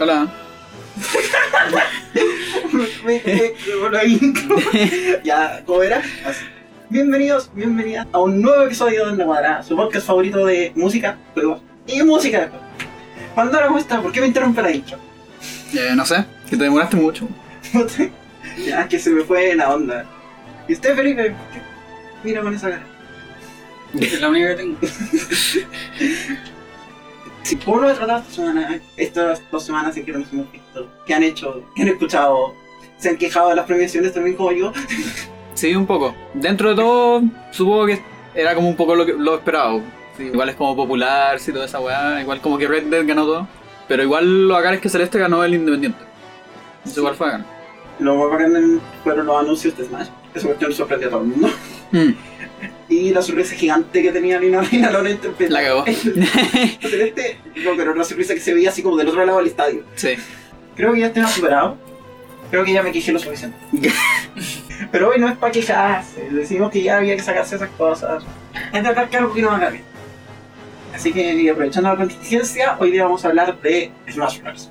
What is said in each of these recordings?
Hola. Me- me- me- la intro. ya, ¿cómo era? Así. Bienvenidos, bienvenidas a un nuevo episodio de Cuadrada, su podcast favorito de música, juegos y música. Pandora, ¿cómo está? ¿Por qué me interrumpe la intro? Eh, no sé, que te demoraste mucho. ya, que se me fue la onda. ¿Y usted, Felipe? Mira con esa cara. Es la única que tengo. Si ¿Cómo lo he tratado esta semana? Estas dos semanas en que nos hemos visto. ¿Qué han hecho? ¿Qué han escuchado? ¿Se han quejado de las premiaciones también como yo? Sí, un poco. Dentro de todo, supongo que era como un poco lo, que, lo esperado. Sí, igual es como popular, sí, toda esa weá. Igual como que Red Dead ganó todo. Pero igual lo bacán es que Celeste ganó el Independiente. Eso igual fue bacán. Lo bacán fueron los anuncios de Smash. Esa cuestión sorprendió a todo el mundo. Mm, Y la sorpresa gigante que tenía Lina Lina Lona interpretando. La cagó. Celeste, no, pero una sorpresa que se veía así como del otro lado del estadio. sí. Creo que ya estoy superado. Creo que ya me quejé lo suficiente. pero hoy no es para quejarse. Decimos que ya había que sacarse esas cosas. Es acá que algo que no haga bien. Así que y aprovechando la contingencia, hoy día vamos a hablar de Smash Bros.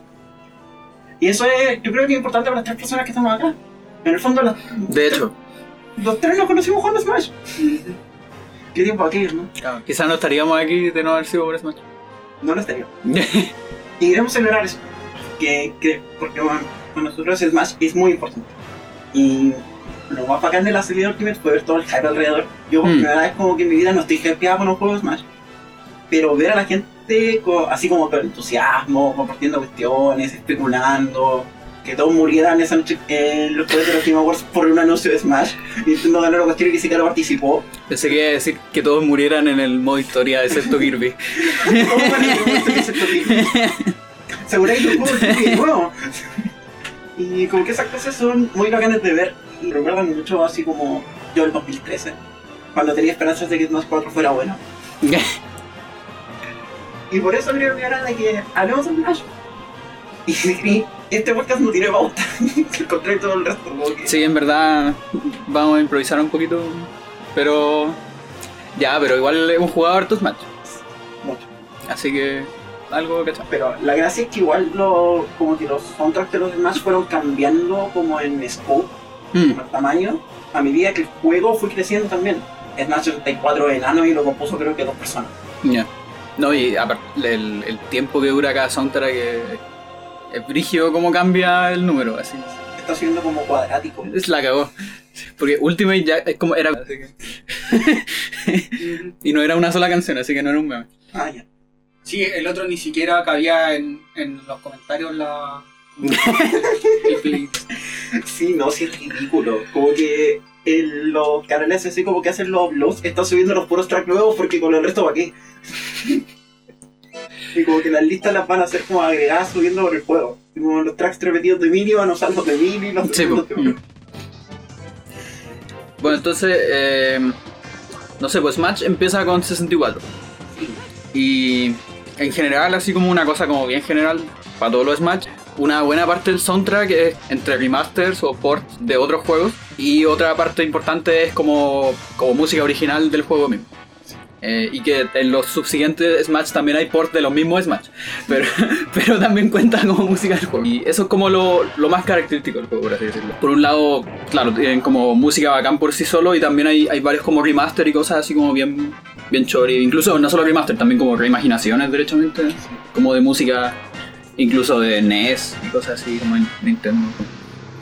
Y eso es, yo creo que es importante para las tres personas que estamos acá. En el fondo, las, De hecho, los tres nos conocimos jugando Smash. Qué tiempo aquellos, ¿no? claro, quizás no estaríamos aquí de no haber sido por Smash. No lo estaría. Y queremos celebrar eso. Que, que, porque bueno, para nosotros Smash es muy importante. Y lo más bacán de la serie de Ultimate fue ver todo el hype alrededor. Yo por Mm. primera vez como que en mi vida no estoy hypeado con un juego de Smash. Pero ver a la gente así como con entusiasmo, compartiendo cuestiones, especulando, que todos murieran esa noche en los juegos de los Game Awards por un anuncio de Smash. Nintendo ganó la cuestión y ni siquiera participó. Pensé que iba a decir que todos murieran en el modo historia, excepto Kirby. ¿Cómo van a se toque? Seguro que nuevo. Y como que esas cosas son muy bacanas de ver y recuerdan mucho así como yo el 2013, cuando tenía esperanzas de que Smash 4 fuera bueno. Y por eso creo que ahora de que hablemos de Smash. Y este podcast no tiene pauta, al contrario todo el resto. Como que Sí, en verdad vamos a improvisar un poquito, pero ya, pero igual hemos jugado hartos matches, mucho. así que algo cachado. Pero la gracia es que igual lo, como que los soundtracks de los Smash fueron cambiando como en scope Mm, por tamaño a medida que el juego fue creciendo también. Smash 64 enano y lo compuso creo que dos personas. ya. No, y aparte el, el tiempo que dura cada soundtrack es, es brígido cómo cambia el número, así. Está siendo como cuadrático. Es la cagó. Porque Ultimate ya es como era. así que- y no era una sola canción, así que no era un meme. Ah, ya. Sí, el otro ni siquiera cabía en, en los comentarios la. el play. Sí, no, sí es ridículo. Como que el- los canales así como que hacen los blogs están subiendo los puros tracks nuevos porque con el resto para qué. Y como que las listas las van a hacer como agregadas subiendo por el juego. Y como los tracks repetidos de mini van a usar los de mini, los Sí, de- Mm. Bueno, entonces, eh, no sé, pues Match empieza con 64. Y en general, así como una cosa como bien general, para todos los Smash, una buena parte del soundtrack es entre remasters o ports de otros juegos. Y otra parte importante es como, como música original del juego mismo. Eh, y que en los subsiguientes Smash también hay ports de los mismos Smash. Pero, pero también cuenta como música del juego. Y eso es como lo, lo más característico del juego, por así decirlo. Por un lado, claro, tienen como música bacán por sí solo y también hay, hay varios como remaster y cosas así como bien, bien chori. Incluso no solo remaster, también como reimaginaciones derechamente. Como de música, incluso de NES y cosas así como en Nintendo.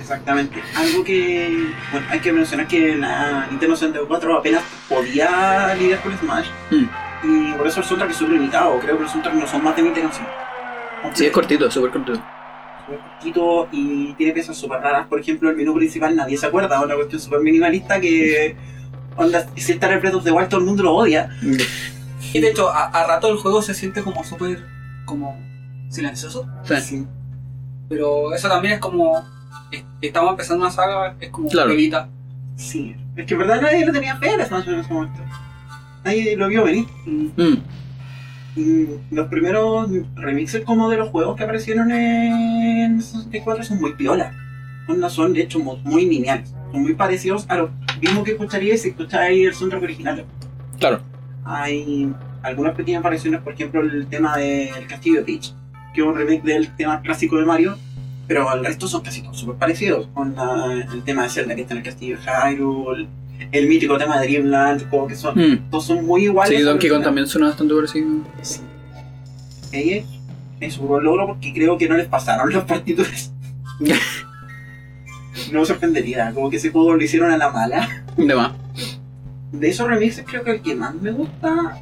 Exactamente. Algo que bueno, hay que mencionar que la Nintendo 64 apenas podía lidiar con Smash. Mm. Y por eso el soundtrack es súper limitado. Creo que los soundtracks no son más de 20 canciones. Sí, es cortito, súper cortito. Súper cortito y tiene piezas súper raras. Por ejemplo, el menú principal nadie se acuerda. Una cuestión súper minimalista que. Onda, si está of the Wild, todo el mundo lo odia. Y de hecho, a, a rato el juego se siente como súper. como. silencioso. Sí. Pero eso también es como. Es- Estamos empezando una saga, es como Claro. evita. Sí. Es que en verdad nadie lo tenía fe a Smash en ese momento. Nadie lo vio venir. Mm, Y los primeros remixes como de los juegos que aparecieron en 64 son muy piola. Onda, Son de hecho mu- muy lineales. Son muy parecidos a lo mismo que escucharíais si escucháis el soundtrack original. claro. Hay algunas pequeñas variaciones, por ejemplo, el tema del castillo de Peach, que es un remake del tema clásico de Mario, pero el resto son casi todos súper parecidos, con la- el tema de Zelda que está en el castillo de Hyrule, el mítico tema de Dreamland, como que son, Mm. todos son muy iguales. Sí, Donkey Kong también suena bastante parecido. Sí. Ella es un logro porque creo que no les pasaron las partituras. no me sorprendería, como que ese juego lo hicieron a la mala. De más. De esos remixes creo que el que más me gusta...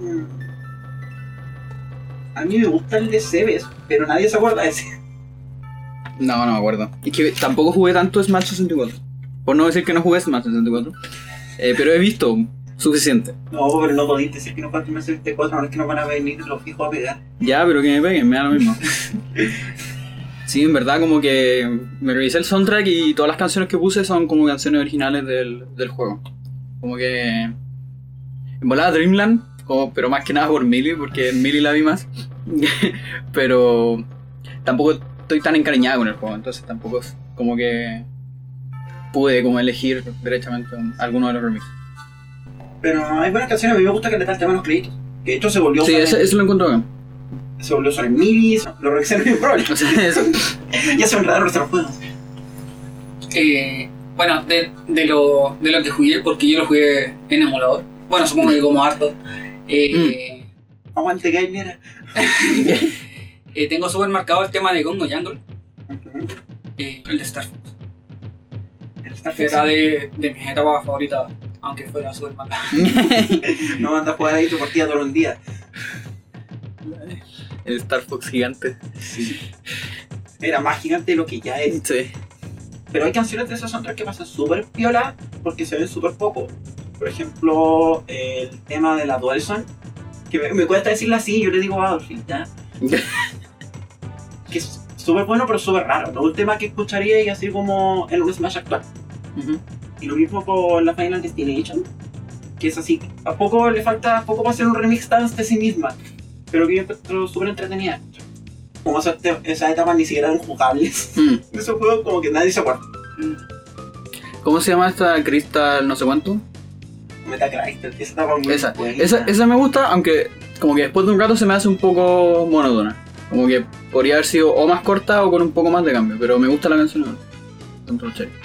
mm, A mí me gusta el de Cebes, pero nadie se acuerda de ese. No, no me acuerdo. Es que tampoco jugué tanto Smash 64. Por no decir que no jugué Smash 64. Eh, pero he visto suficiente. No, pero no podéis decir que no falta un S24, no es que nos van a venir los fijos a pegar. Ya, pero que me peguen, me da lo mismo. Sí, en verdad como que me revisé el soundtrack y todas las canciones que puse son como canciones originales del, del juego. Como que... En volada Dreamland, como, pero más que nada por Millie, porque en Millie la vi más. pero tampoco estoy tan encariñado con el juego, entonces tampoco es como que pude como elegir derechamente un- alguno de los remixes. Pero hay buenas canciones, a mí me gusta que le el tema a los créditos. Que de hecho se volvió Sí, eso, en- eso lo encuentro acá. se volvió en Minis, lo revisaron en eso. ya son raros nuestros juegos. Eh, bueno, de, de, lo, de lo que jugué, porque yo lo jugué en emulador. Bueno, supongo que como harto. Eh, Aguante Gamer. eh, tengo súper marcado el tema de Congo Jungle, eh, el de Star Fox. que era de, de mis etapas favoritas, aunque fuera súper mala. No anda a jugar ahí tu partida todo el día. el Star Fox gigante. Era más gigante de lo que ya es. Sí. Pero hay canciones de esos soundtracks que pasan súper piola porque se ven súper poco. Por ejemplo, el tema de la Dualson. Que me, me cuesta decirlo así, yo le digo Adolfin, ¿ya? Que es súper bueno pero súper raro. Un tema que escucharía y así como en un Smash actual. Ujú. Y lo mismo con la Final Destination, que es así, a poco le falta poco para hacer un remix dance de sí misma, pero que yo encuentro súper entretenida. Como esas, esas etapas ni siquiera eran jugables. Mm. Esos juegos como que nadie se acuerda. ¿Cómo se llama esta Crystal no sé cuánto? Metacry, esa etapa muy Esa, buena. esa, esa me gusta, aunque como que después de un rato se me hace un poco monótona. Como que podría haber sido o más corta o con un poco más de cambio, pero me gusta la canción.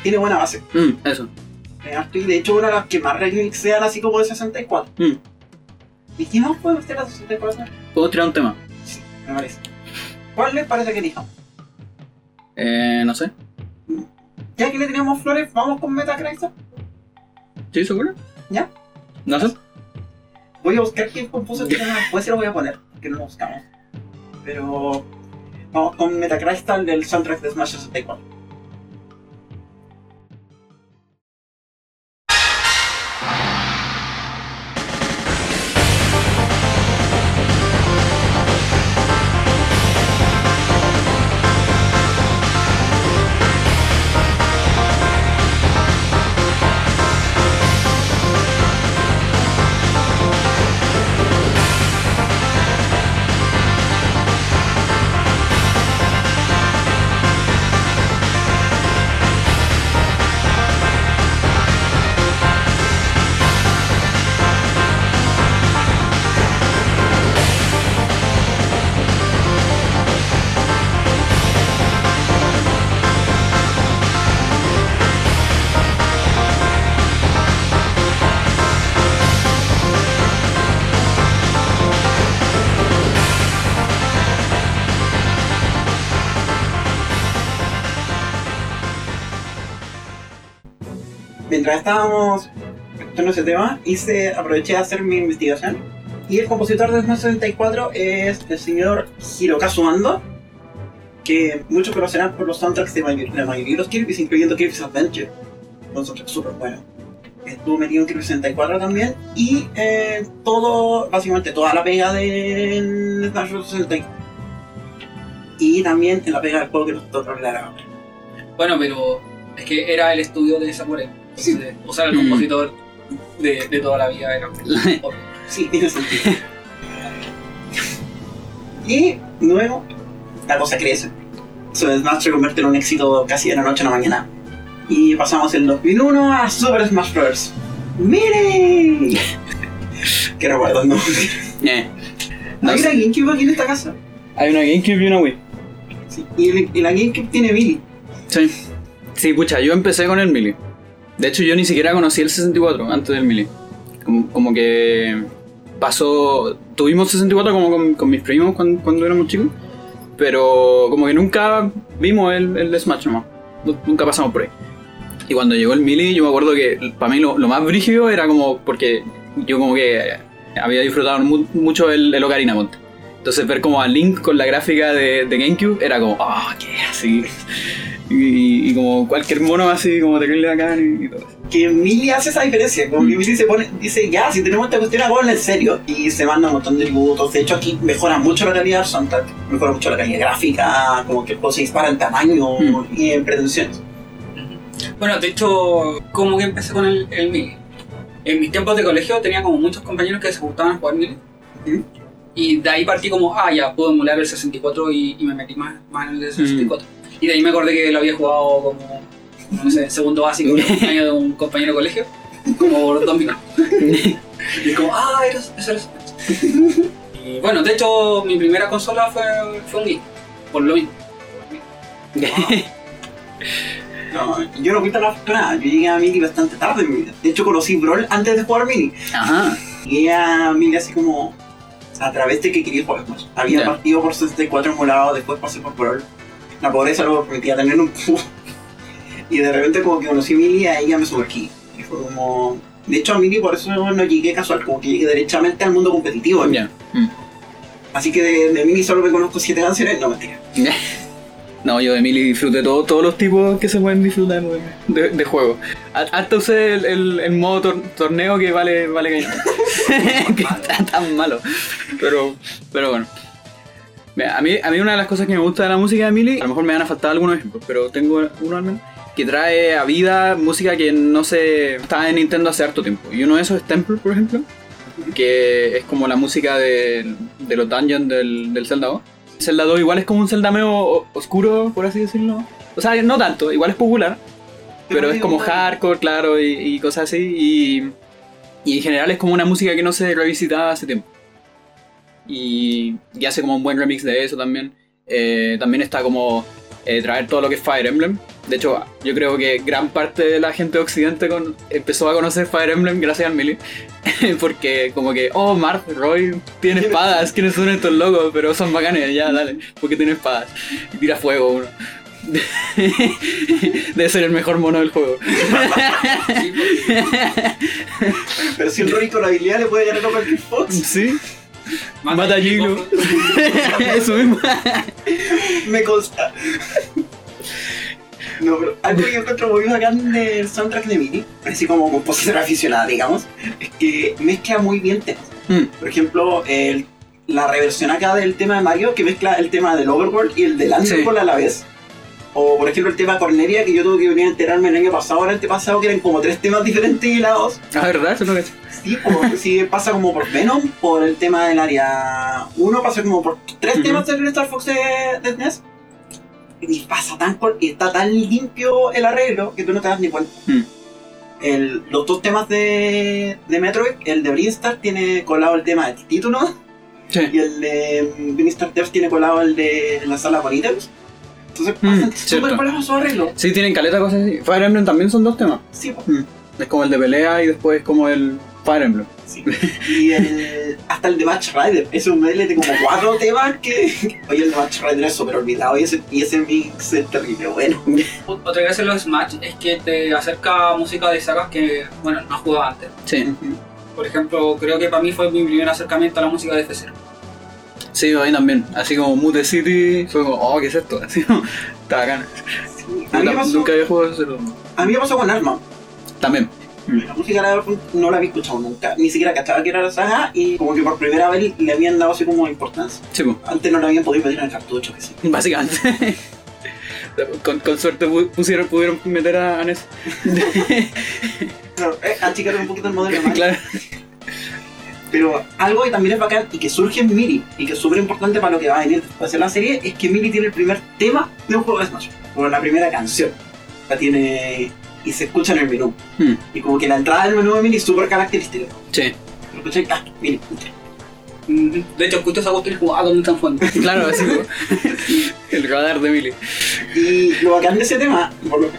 Tiene buena base. Mm, eso. Y de hecho una de las que más remixean así como de 64. Mm. ¿Y qué más podemos hacer a 64? ¿Puedo tirar un tema? Sí, me parece. ¿Cuál les parece que elijamos? Eh, no sé. Ya que le teníamos flores, vamos con Metacry. ¿Sí, seguro? ¿Ya? No sé. Voy a buscar quién compuso este tema después y lo voy a poner, que no lo buscamos. Pero vamos con del soundtrack de Smash 64. Estábamos escuchando ese tema, hice, aproveché de hacer mi investigación. Y el compositor de Smash 64 es el señor Hirokazu Ando, que muchos conocerán por los soundtracks de la mayoría de los Kirby's, incluyendo Kirby's Adventure. Un soundtrack súper bueno. Estuvo metido en Kirby 64 también. Y eh, todo, básicamente toda la pega de Smash Bros. 64. Y también en la pega del juego que nosotros hablar ahora. Bueno, pero es que era el estudio de Sakurai. Sí. Entonces, usar el Mm. compositor de, de toda la vida era. Sí, tiene sentido. y luego, la cosa crece. Smash se convierte en un éxito casi de la noche a la mañana. Y pasamos el 2001 a Super Smash Bros. ¡Mire! Qué recuerdo, ¿no? Eh. ¿No hay una GameCube aquí en esta casa? Hay una GameCube y una Wii. Sí. Y, el- y la GameCube tiene Mili. Sí. Sí, pucha, yo empecé con el Melee. De hecho, yo ni siquiera conocí el 64 antes del Melee. Como, como que pasó. Tuvimos 64 como con, mis primos cuando, cuando éramos chicos. Pero como que nunca vimos el, el Smash nomás. Nu- Nunca pasamos por ahí. Y cuando llegó el Melee, yo me acuerdo que para mí lo, más brígido era como. Porque yo como que había disfrutado mu- mucho el, el Ocarina Monte. Entonces ver como a Link con la gráfica de, de GameCube era como, ah, qué así. Y, y como cualquier mono así, como terrible bacán y, y todo eso. Que Mili hace esa diferencia. Como que Mili se pone, dice, ya, si tenemos esta cuestión, hagámosla en serio. Y se manda un montón de tributos. De hecho, aquí mejora mucho la calidad del soundtrack. Mejora mucho la calidad gráfica. Como que el juego se dispara en tamaño Mm. y en pretensiones. Bueno, de hecho, como que empecé con el, el Melee. En mis tiempos de colegio tenía como muchos compañeros que se gustaban jugar Melee. Ujú. Y de ahí partí como, ah, ya puedo emular el 64 y, y me metí más, más en el de 64. Y de ahí me acordé que lo había jugado como, no sé, segundo básico, un año de un compañero de colegio, como dos minutos. Y como, ah, era, eso era Smash. Y bueno, de hecho, mi primera consola fue, fue un Wii, por lo mismo. No, yo no fui tan afortunada. Yo llegué a Mili bastante tarde en mi vida. De hecho, conocí Brawl antes de jugar Mili. Ajá. Llegué a Mili así como a través de que quería jugar Smash. Había partido por 64 emulado, después pasé por Brawl. La pobreza no permitía tener un cubo. Y de repente como que conocí a Mili y ahí ya me sumergí. Y fue como... De hecho a Mili por eso no llegué casual, como que llegué derechamente al mundo competitivo. Mm. Así que de, de Mili solo me conozco 7 canciones, no mentira. No, yo de Mili disfruté todo, todos los tipos que se pueden disfrutar de, de, juego. Hasta usé el, modo tor- torneo que vale, vale que que está tan malo. Pero, pero bueno. A mí, a mí una de las cosas que me gusta de la música de Mili, a lo mejor me van a faltar algunos ejemplos, pero tengo uno al menos, que trae a vida música que no se estaba en Nintendo hace harto tiempo. Y uno de esos es Temple, por ejemplo, que es como la música de, de los dungeons del, del Zelda 2. Zelda 2 igual es como un Zelda medio oscuro, por así decirlo. O sea, no tanto, igual es popular, pero es como hardcore, claro, y, y cosas así. Y, y en general es como una música que no se revisitaba hace tiempo. Y, y hace como un buen remix de eso también. Eh, también está como eh, traer todo lo que es Fire Emblem. De hecho, yo creo que gran parte de la gente de Occidente con- empezó a conocer Fire Emblem gracias al Melee. porque como que, oh, Marth, Roy tiene espadas, ¿quiénes son estos locos? Pero son bacanes, ya, dale, porque tiene espadas. Y tira fuego uno. Debe ser el mejor mono del juego. Porque Pero si un Rory con habilidad le puede ganar a cualquier Fox, Sí, Mata a Giglo. eso mismo. me consta. No, pero algo que yo encuentro muy bacán del soundtrack de Mili, así como compositor aficionada, digamos, es que mezcla muy bien temas. Mm, Por ejemplo, el- la reversión acá del tema de Mario, que mezcla el tema del Overworld y el del Underworld a la vez. O, por ejemplo, el tema Cornelia, que yo tuve que venir a enterarme el año pasado el antepasado, que eran como tres temas diferentes y hilados. Ah, ¿verdad? Eso no es. Sí, por- sí, pasa como por Venom, por el tema del área 1, pasa como por tres temas del Star Fox de, de SNES. Y pasa tan y está tan limpio el arreglo que tú no te das ni cuenta. Mm. El- los dos temas de, de Metroid, el de Brinstar tiene colado el tema del título Sí. y el de Brinstar Devs tiene colado el de la sala con ítems. Entonces Mm, pasan cierto. súper colados su arreglo. Sí, tienen caleta cosas así. Fire Emblem también son dos temas. Sí, po. Es como el de pelea y después como el Fire Emblem. Sí. Y el, hasta el de Match Rider, es un medley de como cuatro temas que. Oye, el de Match Rider es súper olvidado y ese, y ese mix es terrible, bueno. Otra gracia de los Smash es que te acerca música de sagas que, bueno, no has jugado antes. Sí. Por ejemplo, creo que para mí fue mi primer acercamiento a la música de F0. Sí, a mí también. Así como Mute City, fue como, oh, ¿qué es esto? Así como, está bacán. Pasó, Nunca había jugado ese a mí me pasó con Arma. También. La música la no la había escuchado nunca, ni siquiera cachaba que era la saga y como que por primera vez le habían dado así como importancia. Sí, pues, Antes no la habían podido meter en el cartucho, que sí. básicamente. Con, con suerte pu- pusieron, pudieron meter a, a Ness. Claro, eh, achicaron un poquito el modelo claro. Pero algo que también es bacán y que surge en Miri y que es súper importante para lo que va a venir después de la serie es que Miri tiene el primer tema de un juego de Smash. O la primera canción. La tiene y se escucha en el menú. Mm, Y como que la entrada del menú de Miri es súper característica. sí. Lo escuché, ah, Miri, entra. Mm, De hecho, escucho esa cuestión y como, ah, ¿dónde están jugando? Claro, así como el radar de Mili. Y lo bacán de ese tema,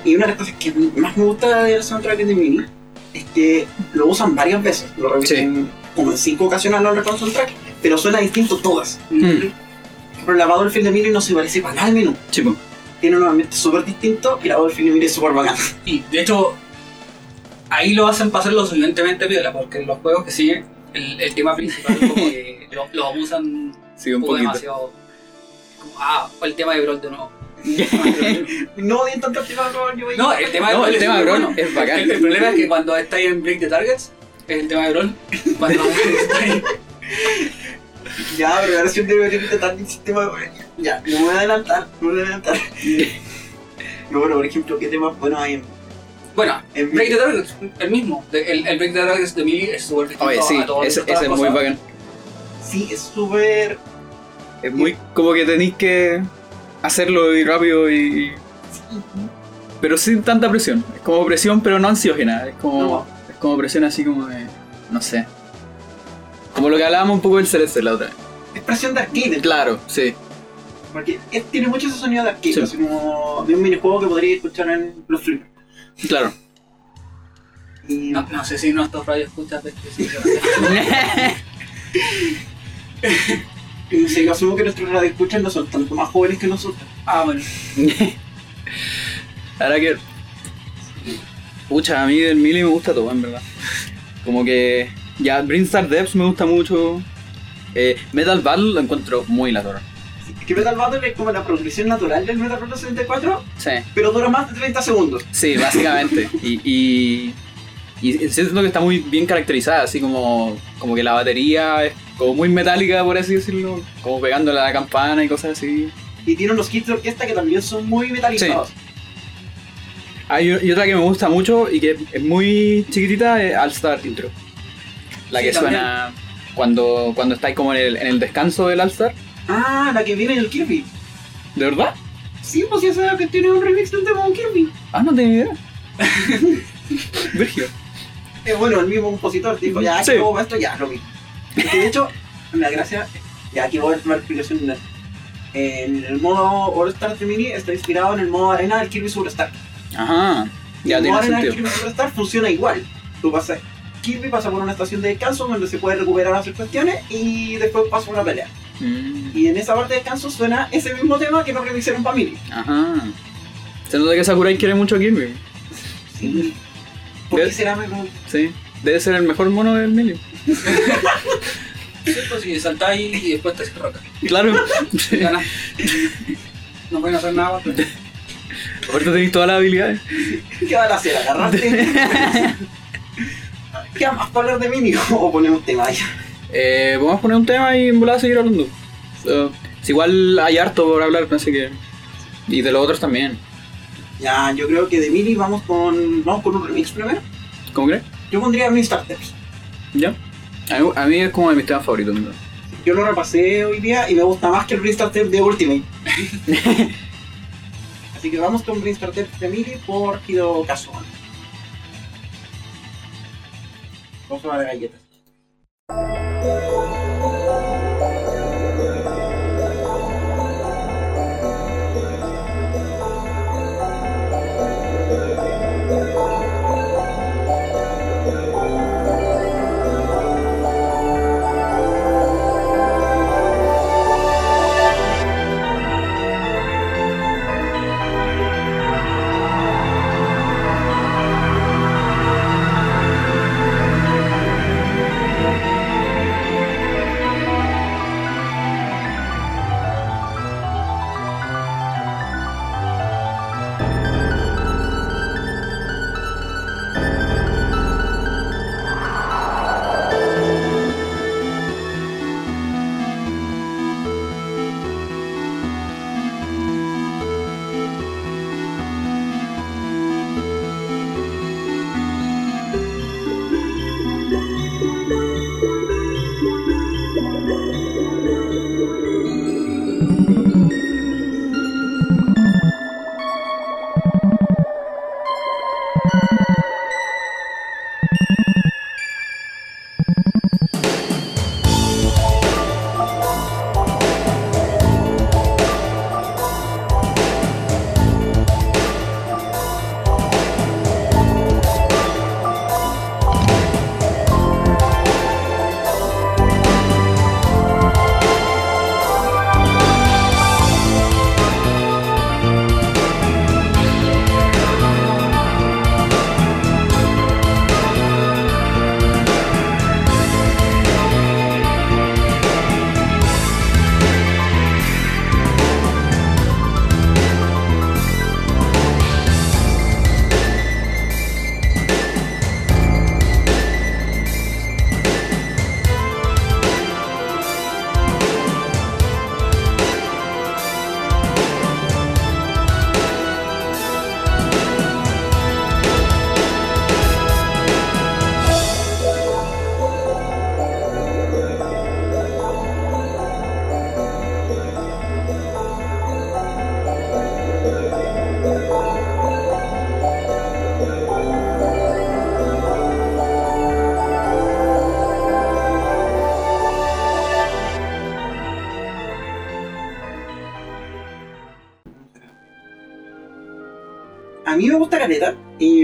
y una de las cosas que más me gusta del soundtrack de Mini, es que lo usan varias veces. Lo repiten como en cinco ocasiones a lo largo del soundtrack, pero suena distinto todas. Mm. Pero la Battlefield de Mini no se parece para nada al menú. Chico. Tiene un ambiente súper distinto y la Battlefield de Mini es súper bacán. Y de hecho, ahí lo hacen pasar lo suficientemente piola, porque en los juegos que siguen, el, el tema principal como que lo, lo abusan un un poco demasiado. Como, ah, el tema de Brawl de nuevo. No odian tanto el tema de Brawl, yo No, el tema de Brawl el es bacán. El, el problema es que cuando estáis en Break the Targets, es el tema de Brawl. Cuando estáis- Ya, pero la versión de Battlefield tan el sistema de Ya, no me voy a adelantar, no me voy a adelantar. No, pero por ejemplo, ¿qué temas buenos hay en, Bueno, en Break the Targets, el mismo. El, el Break the Targets de Melee es súper distinto Oye, sí, a todos ese, es muy bacán. Sí, es súper. Es muy como que tenéis que hacerlo y rápido y. Pero sin tanta presión. Es como presión, pero no ansiógena. Es como, No. Como presión así como de. No sé. Como lo que hablábamos un poco del Celeste la otra vez. Es presión de arcade. Claro, sí. Porque es- tiene mucho ese sonido de arcade, Sí. así como de un minijuego que podría escuchar en los flippers. Claro. Y No, no sé si nuestros radios escuchas de que sí, y sí, yo asumo que nuestros radioescuchas no son tanto más jóvenes que nosotros. Ah, bueno. Ahora que. Pucha, a mí del Melee me gusta todo, en verdad. Como que. Ya, Brinstar Depths me gusta mucho. Eh, Metal Battle lo encuentro muy la torre. Es que Metal Battle es como la progresión natural del Metal Battle 74, Sí. pero dura más de 30 segundos. Sí, básicamente. y, y, y siento que está muy bien caracterizada, así como, como que la batería es como muy metálica, por así decirlo, como pegándole a la campana y cosas así. Y tiene unos kits de orquesta que también son muy metalizados. Hay y otra que me gusta mucho y que es muy chiquitita, es All Star Intro. La Sí, que también. suena cuando, cuando estáis como en el, en el descanso del All Star. Ah, la que viene en el Kirby. ¿De verdad? Sí, pues ya sabes que tiene un remix de un tema de Kirby. Ah, no tenía idea. Virgio. Eh, bueno, el mismo compositor dijo, ya, Sí. hago esto, ya, lo mismo. De hecho, la gracia, ya aquí voy a una explicación. En el modo All Star de Mini está inspirado en el modo arena del Kirby Superstar. Ajá. Ya el tiene del sentido. Kirby Superstar funciona igual. Tú pasas, Kirby pasa por una estación de descanso donde se puede recuperar hacer cuestiones y después pasa una pelea. Mm, Y en esa parte de descanso suena ese mismo tema que no remixaron para Mini. Ajá. Se nota que Sakurai quiere mucho a Kirby. Sí. ¿Por qué será mejor? Sí. Debe ser el mejor mono del medio. ¿Cierto? Si saltáis y después te roca. Claro. Ganas. No pueden hacer nada. pero- Ahorita tenéis todas las habilidades. ¿Qué van a hacer? ¿Agarrarte? ¿Qué más para hablar de Mini? O ponemos tema ya. Eh, vamos a poner un tema y en volada seguir hablando. Si igual hay harto por hablar, así que. Y de los otros también. Ya, yo creo que de Mini vamos con, vamos con un remix primero. ¿Cómo crees? Yo pondría Mini Starters. ¿Ya? A mí, a mí es como de mis temas favoritos. ¿no? Yo lo repasé hoy día y me gusta más que el Mini Starter de Ultimate. Así que vamos con de Mini por Hiro Kazuan. Vamos a de galletas.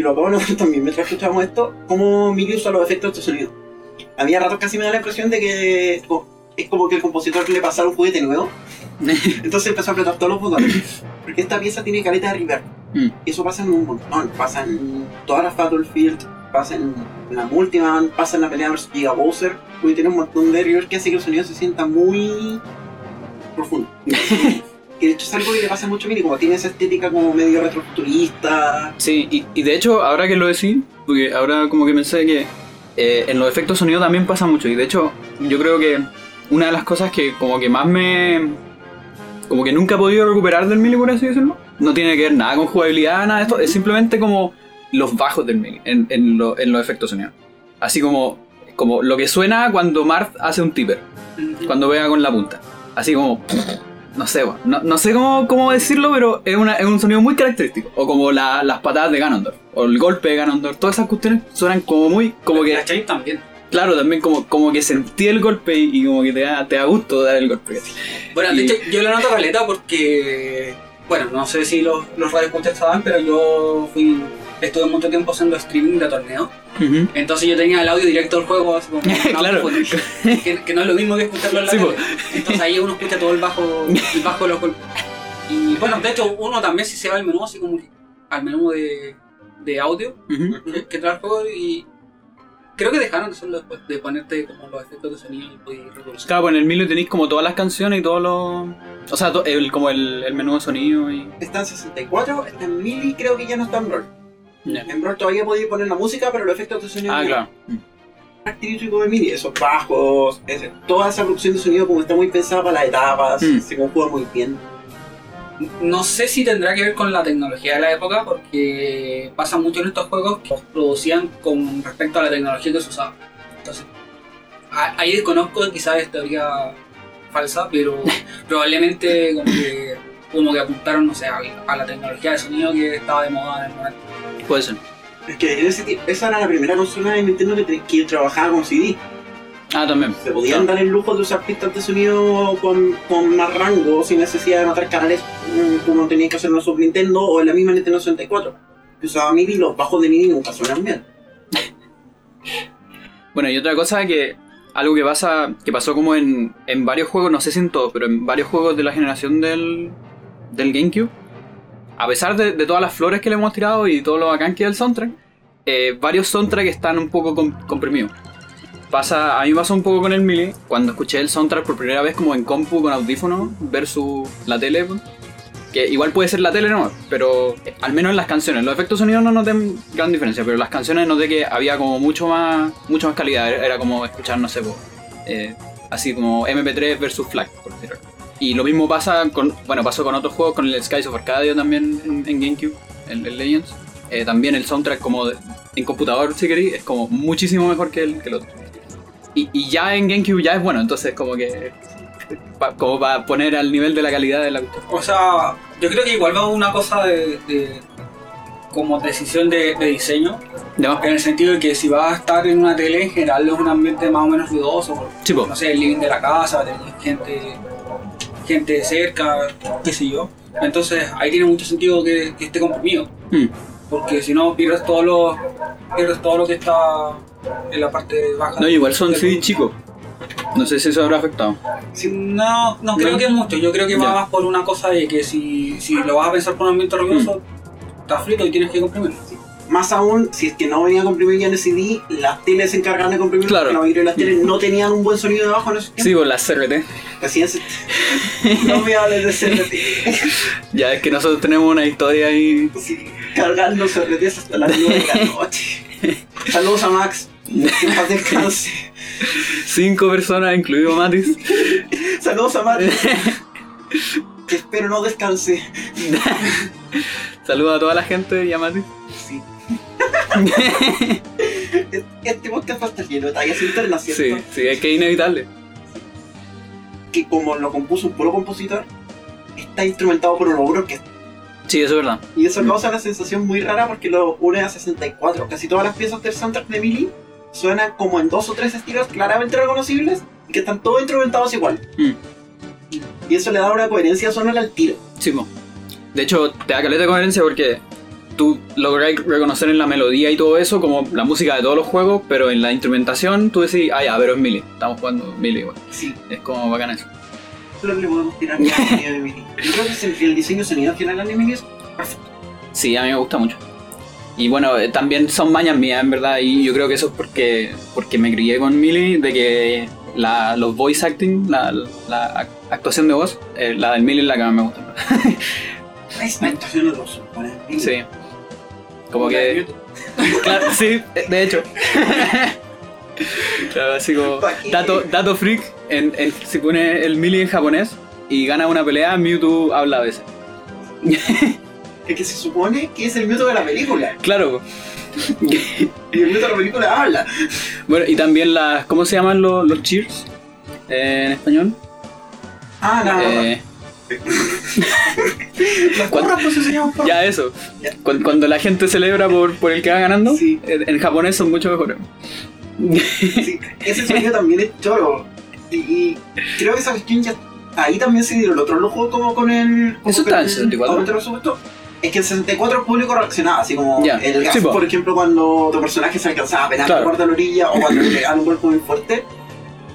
Lo acabo de notar también mientras escuchamos esto, cómo Mili usa los efectos de sonido. A mí a ratos casi me da la impresión de que oh, es como que el compositor le pasara un juguete nuevo, entonces empezó a apretar todos los botones. Porque esta pieza tiene caleta de reverb. Mm. Y eso pasa en un montón. Pasa en todas las Battlefield, pasa en la Multiman, pasa en la pelea versus Giga Bowser. Porque tiene un montón de reverb que hace que el sonido se sienta muy profundo. que de hecho es algo que le pasa mucho a Mini, como tiene esa estética como medio retrofuturista. Sí, y, y de hecho, ahora que lo decís, porque ahora como que pensé que eh, en los efectos sonido también pasa mucho. Y de hecho, yo creo que una de las cosas que como que más me... Como que nunca he podido recuperar del Melee, por así decirlo. No tiene que ver nada con jugabilidad, nada de esto. Es simplemente como los bajos del Melee en, en, lo- en los efectos sonido. Así como, como lo que suena cuando Marth hace un tipper. Cuando pega con la punta. Así como... No sé, no, no sé cómo, cómo decirlo, pero es, una, es un sonido muy característico. O como la- las patadas de Ganondorf. O el golpe de Ganondorf. Todas esas cuestiones suenan como muy... Como que, también. claro, también como, como que sentí el golpe y, y como que te da, te da gusto dar el golpe. Bueno, Y- de hecho, yo lo noto caleta porque. Bueno, no sé si los, los radioescuchas saben, pero yo fui. Estuve mucho tiempo haciendo streaming de torneos. Entonces yo tenía el audio directo del juego, así como. Claro. que, que no es lo mismo que escucharlo en la Sí, tele. po. Entonces ahí uno escucha todo el bajo, el bajo de los golpes. Y bueno, de hecho, uno también si se va al menú, así como al menú de, de audio que, que trae el juego y. Creo que dejaron de hacerlo después, de ponerte como los efectos de sonido y reproducir. Claro, pues en el Milo tenéis como todas las canciones y todos los... O sea, to- el, como el, el menú de sonido y... Está en 64, está en Mili, creo que ya no está en Brawl. Ya. En Brawl todavía podéis poner la música, pero los efectos de sonido Ah, claro. característico de MIDI, esos bajos, ese- toda esa producción de sonido como está muy pensada para las etapas, Mm. se conjuga muy bien. No sé si tendrá que ver con la tecnología de la época, porque pasa mucho en estos juegos que los producían con respecto a la tecnología que se usaba. Entonces, ahí desconozco, quizás es teoría falsa, pero probablemente como que, como que apuntaron, no sé, a, a la tecnología de sonido que estaba de moda en el momento. Puede ser. Es que en ese tie- esa era la primera consola de Nintendo que, que trabajaba con CD. Ah, también. Se podían dar el lujo de usar pistas de sonido con, con más rango, sin necesidad de matar canales mm, como tenían que hacer en los Super Nintendo o en la misma Nintendo 64. Que usaba MIDI y los bajos de MIDI nunca suenan bien. Bueno, y otra cosa que... Algo que pasa, que pasó como en, en varios juegos, no sé si en todos, pero en varios juegos de la generación del, del GameCube, a pesar de, todas las flores que le hemos tirado y todo lo bacán que es el soundtrack, eh, varios soundtracks están un poco com- comprimidos. Pasa, a mí me pasó un poco con el Melee, cuando escuché el soundtrack por primera vez como en compu con audífono versus la tele, que igual puede ser la tele no, pero eh, al menos en las canciones, los efectos sonidos no noté gran diferencia, pero las canciones noté que había como mucho más, mucho más calidad, era, como escuchar, no sé, pues, eh, así como MP3 versus FLAC, por decirlo. Y lo mismo pasa con, bueno, pasó con otros juegos, con el Skies of Arcadia también en, en GameCube, el, el Legends. Eh, también el soundtrack como de- en computador, si queréis, es como muchísimo mejor que el, que el otro. Y, y ya en GameCube ya es bueno, entonces como que... pa- como para poner al nivel de la calidad de la. O sea, yo creo que igual va una cosa de, de- como decisión de, de diseño, en el sentido de que si vas a estar en una tele, en general es un ambiente más o menos ruidoso, Sí, no sé, el living de la casa, tener gente, gente cerca, qué sé yo. Entonces ahí tiene mucho sentido que, que esté comprimido, Mm. porque si no pierdes todo lo, pierdes todo lo que está en la parte baja. No, igual son CD chicos. No sé si eso habrá afectado. No, no creo No. que mucho. Yo creo que va más por una cosa de que si, si lo vas a pensar por un ambiente ruidoso, está frito y tienes que comprimirlo. Más aún, si es que no venía a comprimir ya en el CD, las teles se encargaban de comprimir Claro. porque la mayoría de las teles no tenían un buen sonido debajo en esos Sí, por las CRT. Así es. no me hables de CRT. Ya es que nosotros tenemos una historia ahí. Sí, cargando CRTs hasta las 9 de la noche. Saludos a Max. Que paz descanse. Cinco personas, incluido Matis. Saludos a Max. Que espero no descanse. Saludos a toda la gente y a Matis. Sí. Este podcast va a estar lleno de tallas internas, Sí, ¿cierto? sí, es que es inevitable. Que como lo compuso un puro compositor, está instrumentado por obra orquesta. Sí, eso es verdad. Y eso causa una sensación muy rara porque lo une a 64. Casi todas las piezas del soundtrack de Millie suenan como en dos o tres estilos claramente reconocibles y que están todos instrumentados igual. Mm. Y eso le da una coherencia sonora al tiro. Sí, po. De hecho, te da caleta de coherencia porque tú logras reconocer en la melodía y todo eso como la música de todos los juegos, pero en la instrumentación tú decís, ah, ya, pero es Melee. Estamos jugando Melee igual. Sí, Es como bacán eso. eso es lo que le podemos tirar la sonido de. Yo creo que el, diseño sonido que tiene el anime es perfecto. Sí, a mí me gusta mucho. Y bueno, eh, también son mañas mías, en verdad, y yo creo que eso es porque, porque me crié con Melee, de que la, los voice acting, la, la ac- actuación de voz, eh, la del Melee es la que más me gusta. Es la actuación de Mini. Sí. Como que... Claro, sí, de hecho. claro, así como... Dato, dato freak, en, en- si pone el Melee en japonés y gana una pelea, Mewtwo habla a veces. Es que se supone que es el método de la película. Claro. Y el método de la película habla. Bueno, y también las... ¿Cómo se llaman los, los cheers eh, en español? Ah, no, no, no. Eh, Pues se ya eso. Ya. Cuando, cuando la gente celebra por, por el que va ganando, Sí. en, en japonés son mucho mejores. Sí, ese sonido también es choro. Y, y creo que esa cuestión ya. Ahí también se dieron otro lujo como con el. como ¿Eso con está en el 64? aumento de presupuesto. Es que el 64 el público reaccionaba, así como el gas, sí, por ejemplo, cuando tu personaje se alcanzaba a penar Claro. por la orilla o cuando le pegaban un golpe muy fuerte.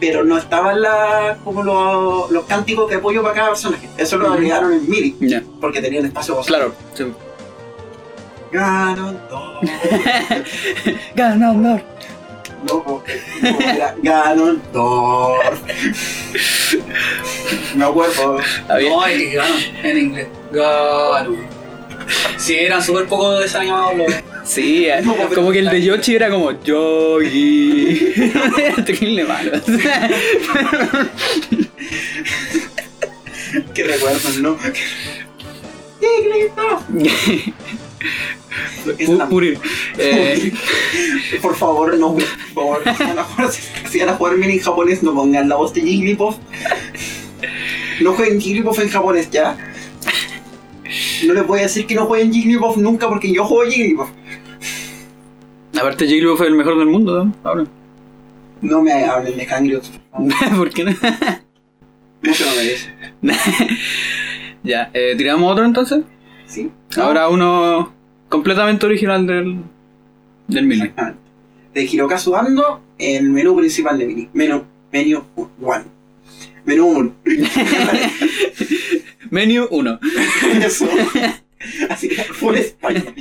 Pero no estaban la, como los, los cánticos de apoyo para cada personaje. Eso lo agregaron en MIDI, ya, porque tenían espacio para claro. sí. Ganondorf. Ganador. Loco, no, era Ganondorf. Me acuerdo. Había- No, es que Ganon, en inglés. Ganon. Sí, eran súper poco desanimados los. Sí, eh, No, como que el de Yoshi era como Yogi. Era terrible malo. Que recuerdan, ¿no? Purir. Eh, Por favor, no, por favor. Si van a jugar, si van a jugar mini en japonés, no pongan la voz de Jigglypuff. No jueguen Jigglypuff en japonés, ¿ya? No les voy a decir que no jueguen Jigglypuff nunca porque yo juego Jigglypuff. Aparte, Jigglypuff fue el mejor del mundo, ¿no? Ahora. No me hablen de Kangriot. ¿Por qué no? No se lo merece. ya, eh, ¿tiramos otro entonces? ¿Sí? Ahora uno completamente original del, del. Exactamente. De Hirokazu Ando, el menú principal de Mini. Menú, menú 1. Menú 1. Menu 1. Eso. Así que full español.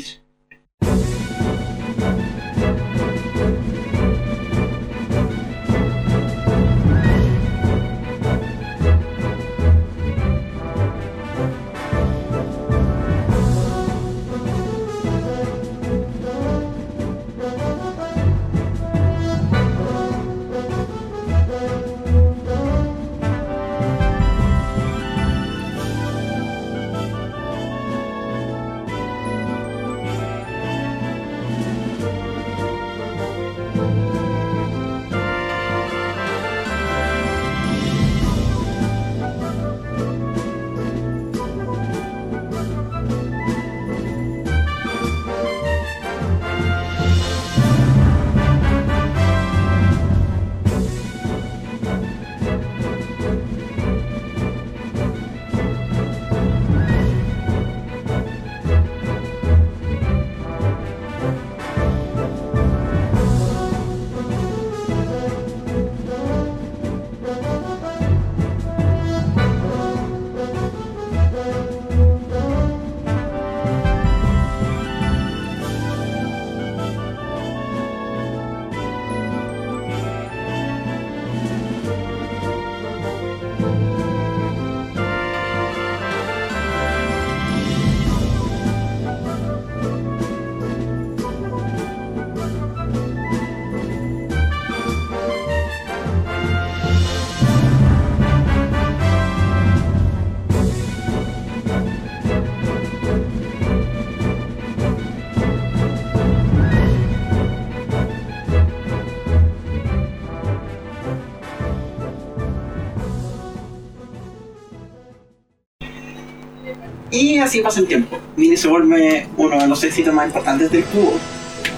Así pasa el tiempo. Mini se vuelve uno de los éxitos más importantes del cubo.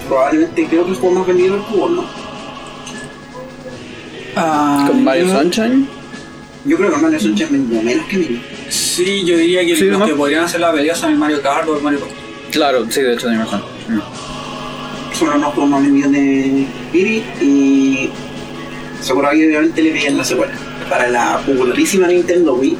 Probablemente creo que el juego más vendido del cubo, ¿no? Ah, Con Mario yo- Sunshine. Yo creo que Mario Sunshine vendió menos que Mini. Sí, yo diría que Sí, los ¿no? que podrían hacer la pelea son el Mario Kart o el Mario Kart. Claro, sí, de hecho, tiene razón. Mm. Solo nos tomó un millón de Piri y seguro que obviamente le pedían la secuela para la popularísima Nintendo Wii.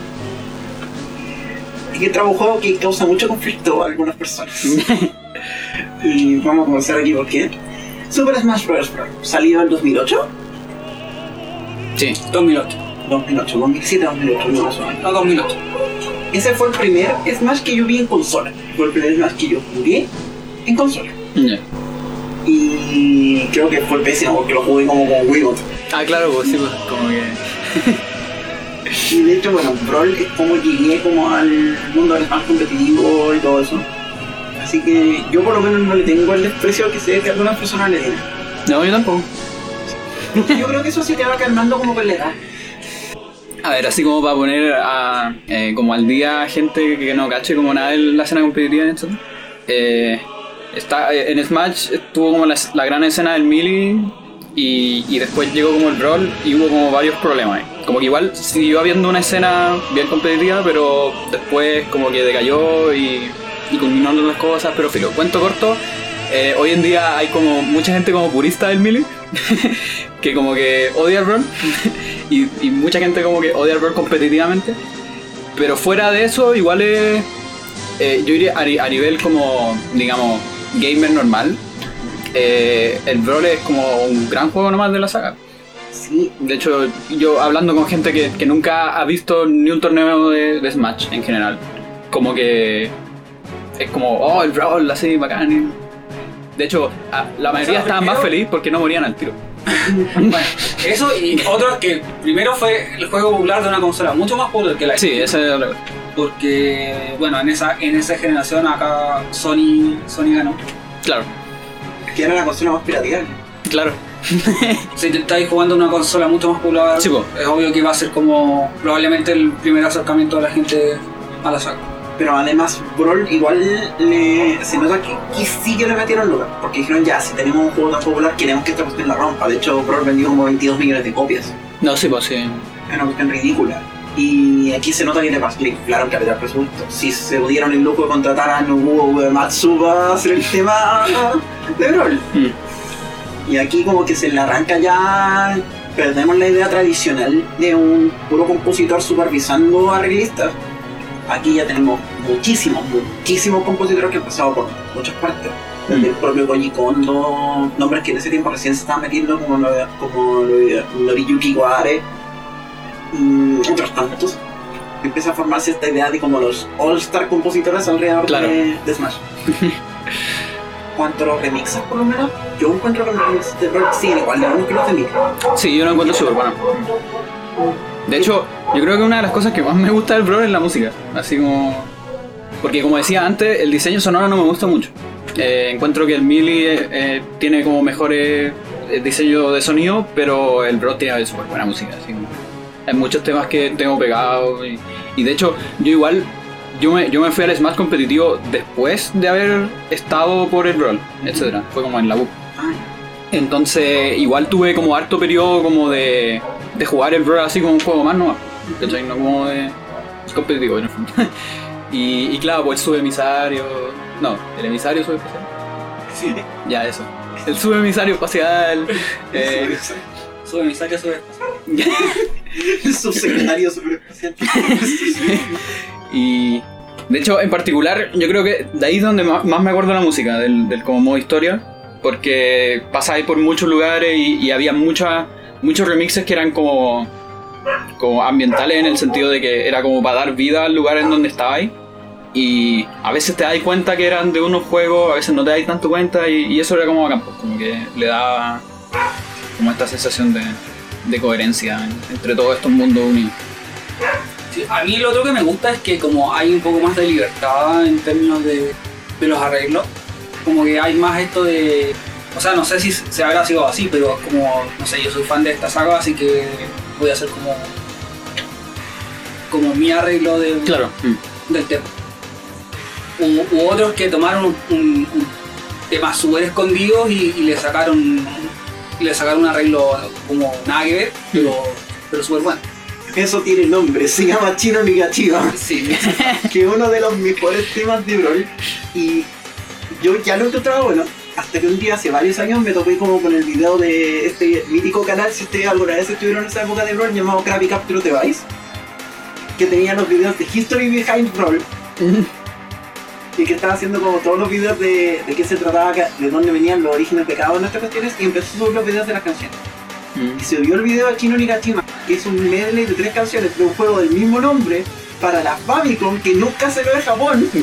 Que trajo un juego que causa mucho conflicto a algunas personas. y vamos a comenzar aquí porque Super Smash Bros. salió en 2008, Sí. 2008. 2008, 2007, 2008, no más o menos. No, 2008. Ese fue el primer Smash que yo vi en consola. Fue el primer Smash que yo jugué en consola. Y creo que fue pésimo porque lo jugué como con Wiimote. Ah, claro, pues sí, pues como que. Y de hecho, bueno, Brawl es como llegué como al mundo del Smash competitivo y todo eso. Así que yo por lo menos no le tengo el desprecio que sé que algunas personas le tienen. No, yo tampoco. Yo creo que eso sí te va calmando como con la edad. A ver, así como para poner a, eh, como al día gente que no cache como nada de la escena competitiva, etc. Eh, está, eh, en Smash tuvo como la, la gran escena del melee y, después llegó como el Brawl y hubo como varios problemas. Como que igual siguió habiendo una escena bien competitiva, pero después como que decayó y, y culminando las cosas, pero filo, cuento corto. eh, hoy en día hay como mucha gente como purista del melee que como que odia el Brawl y, mucha gente como que odia el Brawl competitivamente. Pero fuera de eso, igual es. eh, yo diría a, a nivel como, digamos, gamer normal. Eh, el Brawl es como un gran juego nomás de la saga. Sí, De hecho, yo hablando con gente que, que nunca ha visto ni un torneo de, de Smash en general, como que es como, oh, el Brawl, así, bacán. y- De hecho, a- la mayoría sea, estaban más feliz porque no morían al tiro. Bueno, eso y otro que primero fue el juego popular de una consola mucho más popular que la Sí, ese es el- porque bueno en esa en esa generación acá Sony Sony ganó Claro, que era la consola más pirateada. claro. si te estáis jugando una consola mucho más popular Sí, po. es obvio que va a ser como probablemente el primer acercamiento de la gente a la saga Pero además, Brawl igual le, se nota que, que sí que le metieron lugar. Porque dijeron, ya, si tenemos un juego tan popular, queremos que esta cuestión la rompa. De hecho, Brawl vendió como 22 millones de copias. No, sí, pues sí. Es una cuestión ridícula. Y aquí se nota que le, le inflaron capital presupuesto. Si se pudieron el lujo de contratar a Nobuo Uematsu para hacer el tema de Brawl. Mm. Y aquí como que se le arranca ya... Perdemos la idea tradicional de un puro compositor supervisando a arreglistas. Aquí ya tenemos muchísimos, muchísimos compositores que han pasado por muchas partes. El propio Koji Kondo, nombres que en ese tiempo recién se estaban metiendo como, lo, como lo- Noriyuki Iware y otros tantos. Empieza a formarse esta idea de como los all-star compositores alrededor Claro. de, de Smash. cuanto remixes, por lo menos, yo encuentro que los remixes de rock siguen igual de buenos que los de. Sí, yo lo encuentro súper bueno. De hecho, yo creo que una de las cosas que más me gusta del Brawl es la música. Así como. Porque como decía antes, el diseño sonoro no me gusta mucho. Eh, encuentro que el Melee eh, eh, tiene como mejores diseño de sonido, pero el Brawl tiene súper buena música. Así como- hay muchos temas que tengo pegados. Y, y de hecho, yo igual. Yo me, yo me fui al Smash competitivo después de haber estado por el Brawl, etc. Fue como en la U. Ay, Entonces, igual tuve como harto periodo como de, de jugar el Brawl así como un juego más, ¿no? ¿Cachai? No como de... Es competitivo, en el fondo. y, y claro, pues el subemisario... No, el emisario subespacial. sí. Ya, eso. El subemisario espacial. eh, sube emisario sube El subsecretario super especial. y... De hecho, en particular, yo creo que de ahí es donde más, me acuerdo de la música, del, del como modo historia. Porque pasáis por muchos lugares y, y había mucha, muchos remixes que eran como como ambientales en el sentido de que era como para dar vida al lugar en donde estabais. Y a veces te das cuenta que eran de unos juegos, a veces no te das tanto cuenta y, y eso era como bacán, pues, como que le da como esta sensación de, de coherencia entre todos estos mundos unidos. Sí, a mí lo otro que me gusta es que como hay un poco más de libertad en términos de, de los arreglos, como que hay más esto de... O sea, no sé si se habrá sido así, pero como, no sé, yo soy fan de esta saga, así que voy a hacer como... Como mi arreglo de, Claro. del tema. U, u otros que tomaron un, un- un tema súper escondido y, y le sacaron le sacaron un arreglo como nada que ver, pero, pero súper bueno. Eso tiene nombre, se llama Chino Nigachiba, Sí, que es uno de los mejores temas de Brawl. Y yo ya lo encontraba bueno, hasta que un día hace varios años me topé como con el video de este mítico canal, si ustedes alguna vez estuvieron en esa época de Brawl, llamado Krabby Capture Device, que tenía los videos de History Behind Brawl, y que estaba haciendo como todos los videos de, de qué se trataba, de dónde venían los orígenes de cada una de estas cuestiones, y empezó a subir los videos de las canciones. Mm. Y se vio el video de Chino Nigashima, que es un medley de tres canciones de un juego del mismo nombre para la Famicom que nunca se ve de Japón.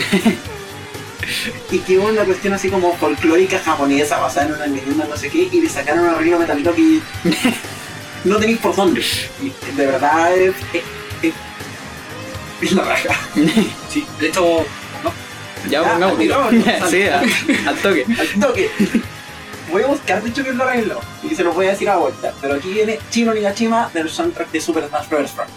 y que hubo una cuestión así como folclórica japonesa basada en una leyenda no sé qué y le sacaron un arreglo metalito que no tenéis por dónde. Y de verdad es, es, es, es la raja. Sí, de hecho, Ya Ah, pongamos tiro. sí, al toque. Al toque. Voy a buscar de hecho que lo arregló y se lo voy a decir a vuelta. Pero aquí viene Chino Nigashima del soundtrack de Super Smash Bros. Brawl.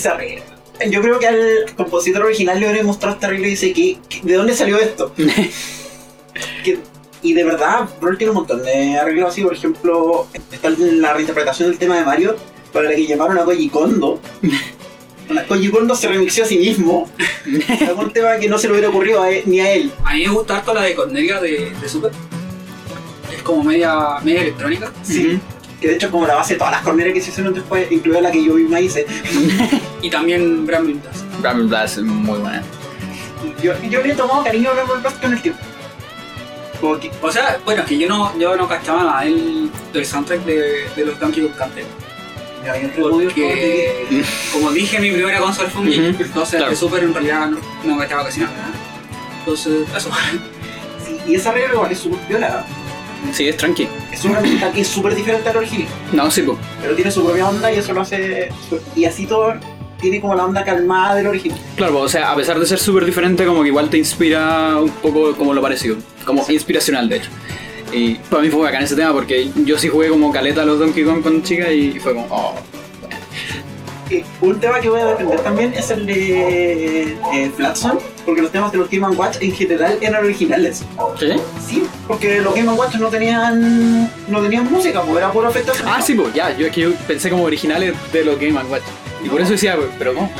Así se arregla. Yo creo que al compositor original le hubiera mostrado este arreglo y dice que, que- ¿de dónde salió esto? Que- y de verdad, Brawl tiene un montón de arreglos así, por ejemplo, está la reinterpretación del tema de Mario, para la que llamaron a Koji Kondo. Koji Kondo se remixió a sí mismo. Algún tema que no se le hubiera ocurrido a él- ni a él. A mí me gusta harto la de Cornelia de, de Super. Es como media, media electrónica. Sí. Que de hecho es como la base de todas las corneras que se hicieron después, incluida la que yo misma hice. Y también Bramble Blast. Bramble Blast es muy buena. Yo, yo le he tomado cariño a Rebel Blast con el tiempo. Que- O sea, bueno, es que yo no, yo no cachaba nada del, del soundtrack de, de los Donkey Kong Country. Porque, como dije, mi primera consola fue un Game, entonces claro. de Super en realidad no, no cachaba casi nada. Entonces, eso. Sí, y esa regla igual es súper viola. Sí, es tranqui. Es una herramienta que es súper diferente al original, No, sí, pues. pero tiene su propia onda y eso lo hace. Y así todo tiene como la onda calmada del original. Claro, o sea, a pesar de ser súper diferente, como que igual te inspira un poco como lo parecido. Como inspiracional, de hecho. Y para mí fue bacán ese tema porque yo sí jugué como caleta a los Donkey Kong con chica y fue como, oh, un tema que voy a defender también es el de eh, Flatson, porque los temas de los Game Watch en general eran originales. ¿qué? Sí, porque los Game Watch no tenían no tenían música, pues era puro efecto. Ah, sí, pues ya, yo es que yo pensé como originales de los Game Watch. Y por eso decía, pero ¿cómo?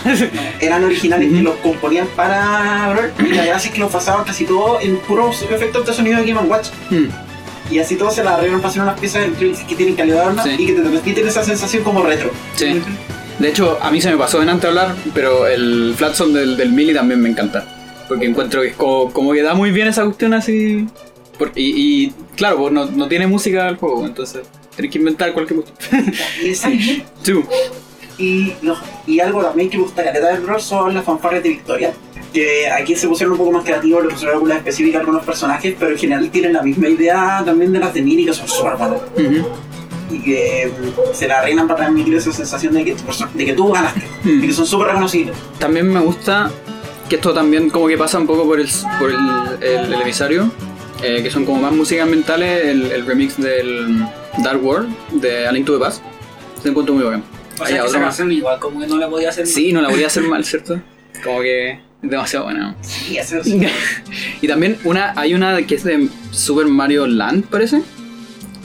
Eran originales y Ujú. los componían para y la gracia es que los pasaban casi todo en puros efectos de sonido de Game Watch. Hmm, Y así todos se la arreglan para hacer unas piezas que tienen calidad arma Sí. y que te transmiten esa sensación como retro. sí. De hecho, a mí se me pasó delante hablar, pero el Flatson del, del Mili también me encanta. Porque encuentro que es como, como que da muy bien esa cuestión así. Por- y, y, claro, pues no, no tiene música el juego, entonces tenés que inventar cualquier cuestión. Sí, Y, algo también que me gusta caleta del rol son las fanfarrias de Victoria. Que aquí se pusieron un poco más creativos, le pusieron algunas específicas a algunos personajes, pero en general tienen la misma idea también de las de Mini, que son súper buenas. Ujú. Y que mm, se la arreglan para transmitir esa sensación de que, de que tú ganaste. Mm. Y que son súper reconocibles. También me gusta que esto también como que pasa un poco por el, por el, el- el emisario, eh, que son como más músicas ambientales, el, el remix del Dark World de A Link to the Past. Se encuentro muy bacán. O sea, que esa canción igual como que no la podía hacer. Sí, no la voy a hacer mal, ¿cierto? Como que es demasiado buena. Sí, eso es. y también una, hay una que es de Super Mario Land, parece.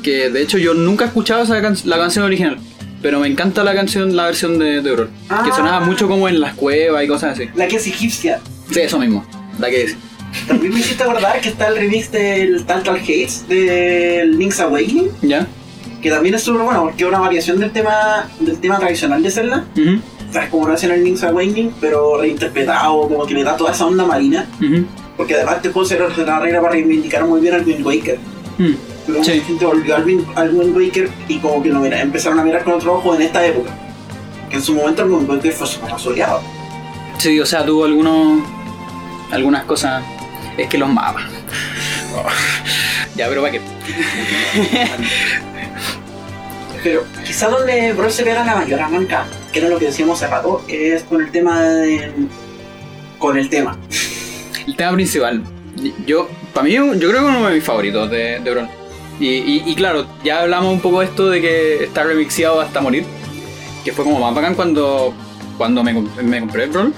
Que de hecho yo nunca he escuchado esa can- la canción original. Pero me encanta la canción, la versión de, de Brawl. Que Ah. sonaba mucho como en las cuevas y cosas así. La que es egipcia. Sí, eso mismo. La que es. También me hiciste acordar que está el remix del Tantal Hates del Link's Awakening, ¿Ya? que también es súper bueno porque es una variación del tema, del tema tradicional de Zelda. Ujú, ¿Sabes cómo lo hacen en Link's Awakening? Pero reinterpretado, como que le da toda esa onda marina. ujú, Porque además te puedo de la regla para reivindicar muy bien al Wind Waker. mm. Sí. gente volvió al al Wind Waker y como que lo mira- empezaron a mirar con otro ojo en esta época. Que en su momento el Wind Waker fue súper soleado. Sí, o sea, tuvo algunos. algunas cosas. Es que los mapas. Oh. Ya, pero para qué. Pero quizá donde Brawl se pega la mayor arranca, que era lo que decíamos hace rato, es con el tema de... con el tema. El tema principal. Yo, para mí, yo creo que uno de mis favoritos de, de Brawl. Y, y, y claro, ya hablamos un poco de esto de que está remixeado hasta morir. Que fue como más bacán cuando, cuando me, comp- me compré el Brawl.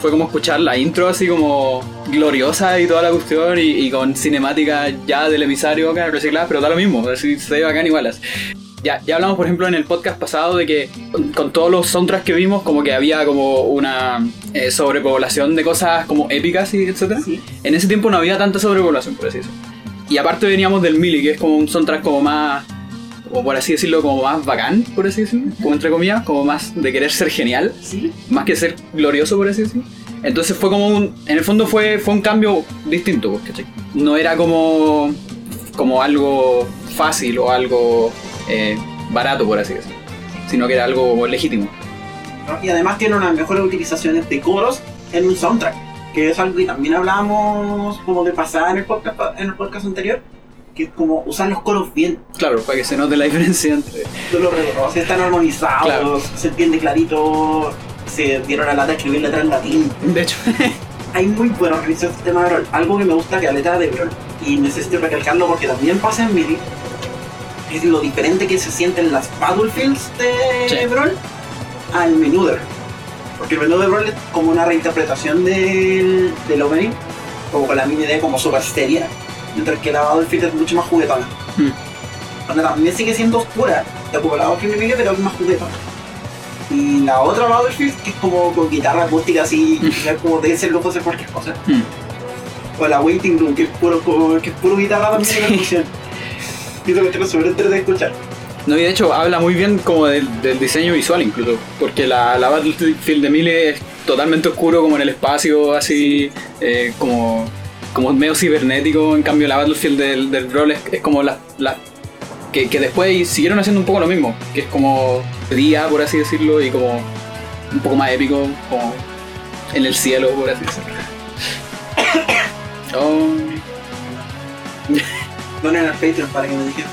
Fue como escuchar la intro así como gloriosa y toda la cuestión y, y con cinemática ya del emisario acá reciclada, pero da lo mismo, así se ve bacán igualas. Ya, ya hablamos, por ejemplo, en el podcast pasado de que con, con todos los soundtracks que vimos, como que había como una eh, sobrepoblación de cosas como épicas y etcétera. Sí. En ese tiempo no había tanta sobrepoblación, por así decirlo. Y aparte veníamos del Mili, que es como un soundtrack como más, o por así decirlo, como más bacán, por así decirlo, como entre comillas, como más de querer ser genial, Sí. más que ser glorioso, por así decirlo. Entonces fue como un, en el fondo fue, fue un cambio distinto, pues, ¿cachai? No era como, como algo fácil o algo eh, barato, por así decirlo, sino que era algo legítimo. ¿no? Y además tiene unas mejores utilizaciones de coros en un soundtrack, que es algo que también hablamos como de pasada en el podcast, en el podcast anterior, que es como usar los coros bien. Claro, para que se note la diferencia entre... Tú los reconoces, están armonizados, Claro. se entiende clarito, se dieron a la lata de escribir letras en latín. De hecho, hay muy buenos remixes de Brawl. Algo que me gusta que letra de Brawl, y necesito recalcarlo porque también pasa en MIDI, es lo diferente que se sienten las Battlefields de Sí. Brawl al menú de Brawl. Porque el menú de Brawl es como una reinterpretación del, del opening, como con la mini idea como super seria, mientras que la Battlefield es mucho más juguetona. Mm. Donde también sigue siendo oscura, de como la Battlefield pero es más juguetona. Y la otra Battlefield, que es como con guitarra acústica así, es como de ese lujo hacer cualquier cosa. mm, O la Waiting Room, que es puro, que es puro guitarra también de percusión. Y eso que es súper entretenido de escuchar. No, y de hecho habla muy bien como del, del diseño visual incluso, porque la, la Battlefield de Mille es totalmente oscuro como en el espacio, así eh, como como medio cibernético, en cambio la Battlefield del, del Brawl es, es como la, la que, que después siguieron haciendo un poco lo mismo, que es como día, por así decirlo, y como un poco más épico, como en el cielo, por así decirlo. Oh, Donen al Patreon para que me dijeran.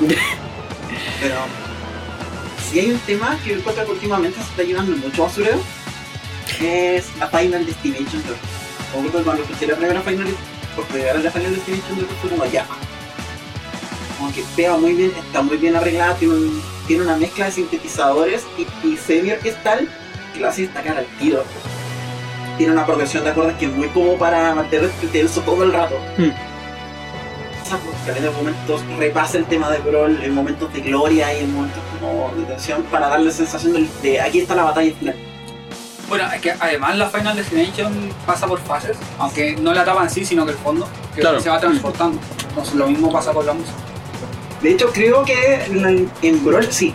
Pero si hay un tema que encuentro que últimamente se está llevando mucho basurero, es la Final Destination 2. Como que cuando escuché la primera Final por primera vez la Final Destination 2 fue como ya. Como que pega muy bien, está muy bien arreglada, tiene, tiene una mezcla de sintetizadores y, y semi orquestal que lo hace destacar al tiro. Tiene una progresión de acordes que es muy como para mantenerte tenso todo el rato. Hmm. Esa caleta de momentos repasa el tema de Brawl en momentos de gloria y en momentos como de tensión para darle sensación de, de aquí está la batalla final. Bueno, es que además la Final Destination pasa por fases, aunque no la etapa en sí, sino que el fondo, que Claro. se va transportando. Entonces lo mismo pasa con la música. De hecho, creo que en, en Brawl sí.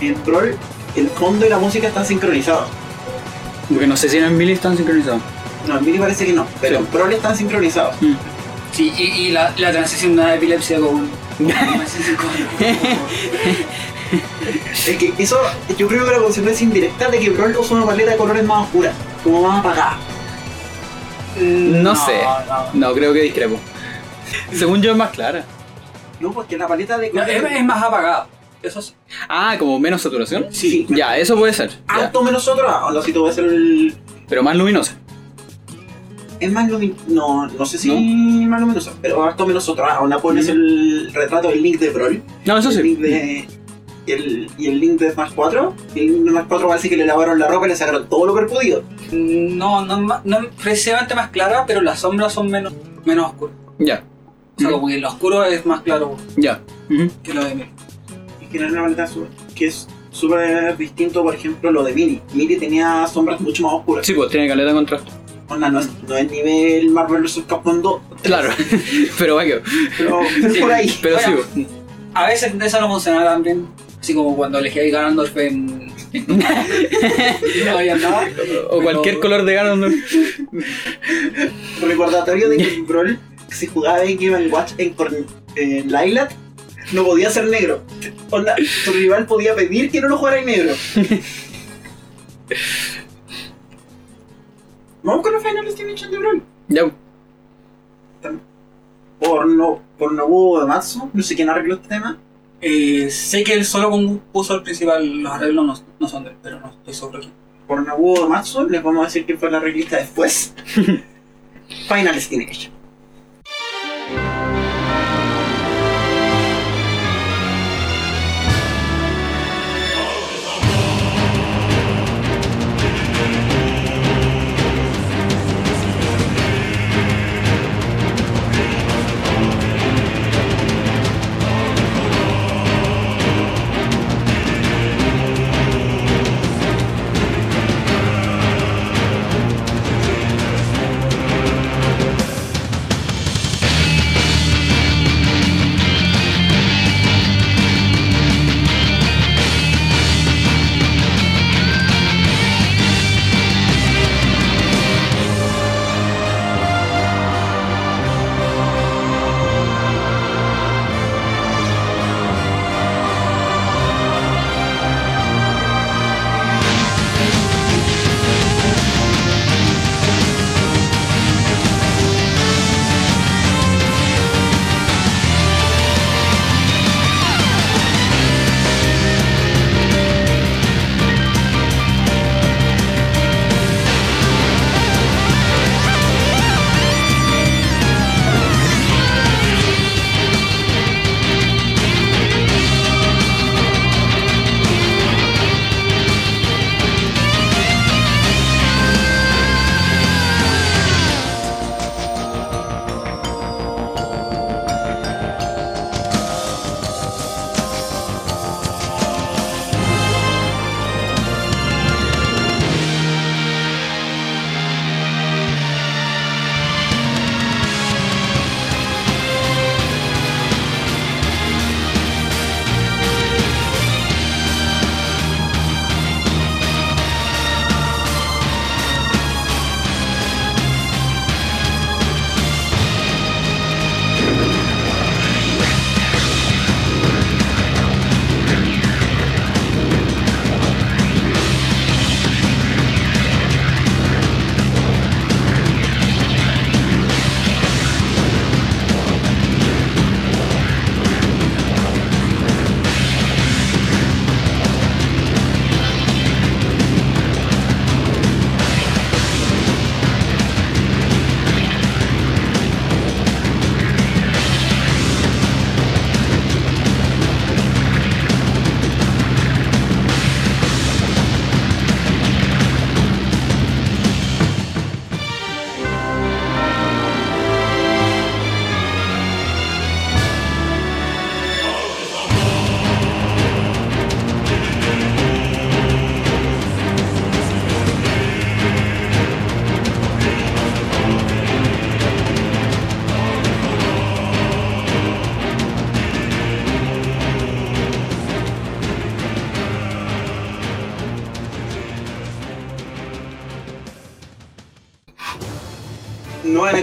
En Brawl el fondo y la música están sincronizados. porque no sé si en el Mili están sincronizados. No, en Mini parece que no, pero Sí. en Brawl están sincronizados. Mm. Sí, y, y la, la transición de la epilepsia con... Es que eso, yo creo que la consecuencia indirecta de que Brawl usa una paleta de colores más oscura, como más apagada. No sé. no. No, creo que discrepo. Según yo es más clara. No, porque la paleta de No, colores es, es más apagado. Eso sí. Ah, como menos saturación. Sí. Ya, eso puede ser. ya. Harto menos otro, ah, no sé si te voy a hacer el. Pero más luminosa. Es más luminoso. No, no sé si ¿No? más luminoso, pero harto menos otro. ah, Ahora pones el retrato, el link de Brawl. No, eso el sí. link de. El, y el link de Smash 4. Y el link de Smash 4 va a decir que le lavaron la ropa y le sacaron todo lo perpudido. No, no, no es precisamente más clara, pero las sombras son menos, menos oscuras. Ya, O sea, como que lo oscuro es más claro ya. Que lo de mí. Y que no es una paleta su- que es súper distinto, por ejemplo, lo de Mini. Mini tenía sombras mucho más oscuras. Sí, pues tiene caleta de contraste. Onda, no, es, no es nivel Marvel vs. Capcom 2, Claro. Pero va que. pero, pero por ahí. Pero sí, Bueno. A veces eso no funciona tan bien. Así como cuando elegí a Ganondorf en... no había nada. O cualquier color de Ganondorf. Recordatorio de que Brawl, si jugaba en Game Watch en, en no podía ser negro. Onda, tu rival podía pedir que no lo jugara en negro. Vamos con la Final Destination de Brawl. Ya. Por no, por Nobuo de Matsu, no sé quién arregló este tema. Eh, sé que él solo compuso el principal, los arreglos no, no son de él, pero no estoy seguro quién. Por Nobuo de Matsu, les vamos a decir que fue la arreglista después. Final Destination.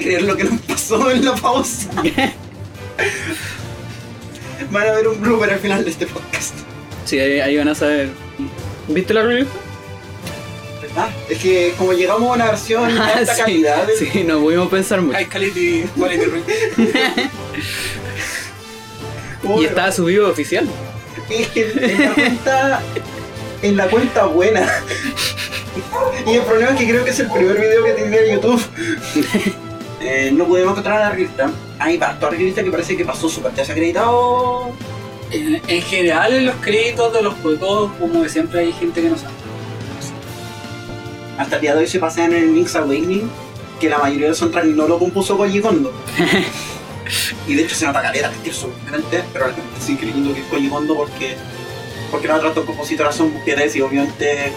Creer lo que nos pasó en la pausa. Van a ver un blooper al final de este podcast. Sí, ahí, ahí van a saber. ¿Viste la review? ¿Verdad? Es que como llegamos a una versión de alta Ah, sí, calidad, sí, no pudimos pensar mucho. High quality, Y estaba subido oficial. Es que en la cuenta. En la cuenta buena. Y el problema es que creo que es el primer video que en YouTube. No pudimos encontrar a la revista. Hay harto revista que parece que pasó súper desacreditado. En, en general, en los créditos de los juegos, como que siempre hay gente que no sabe. Hasta el día de hoy se pasean en el Link's Awakening que la mayoría del soundtrack no lo compuso Koji Kondo. y de hecho se nota caleta que es diferente, pero la gente sí creyendo que es Koji Kondo porque, porque las otras dos compositoras son mujeres y obviamente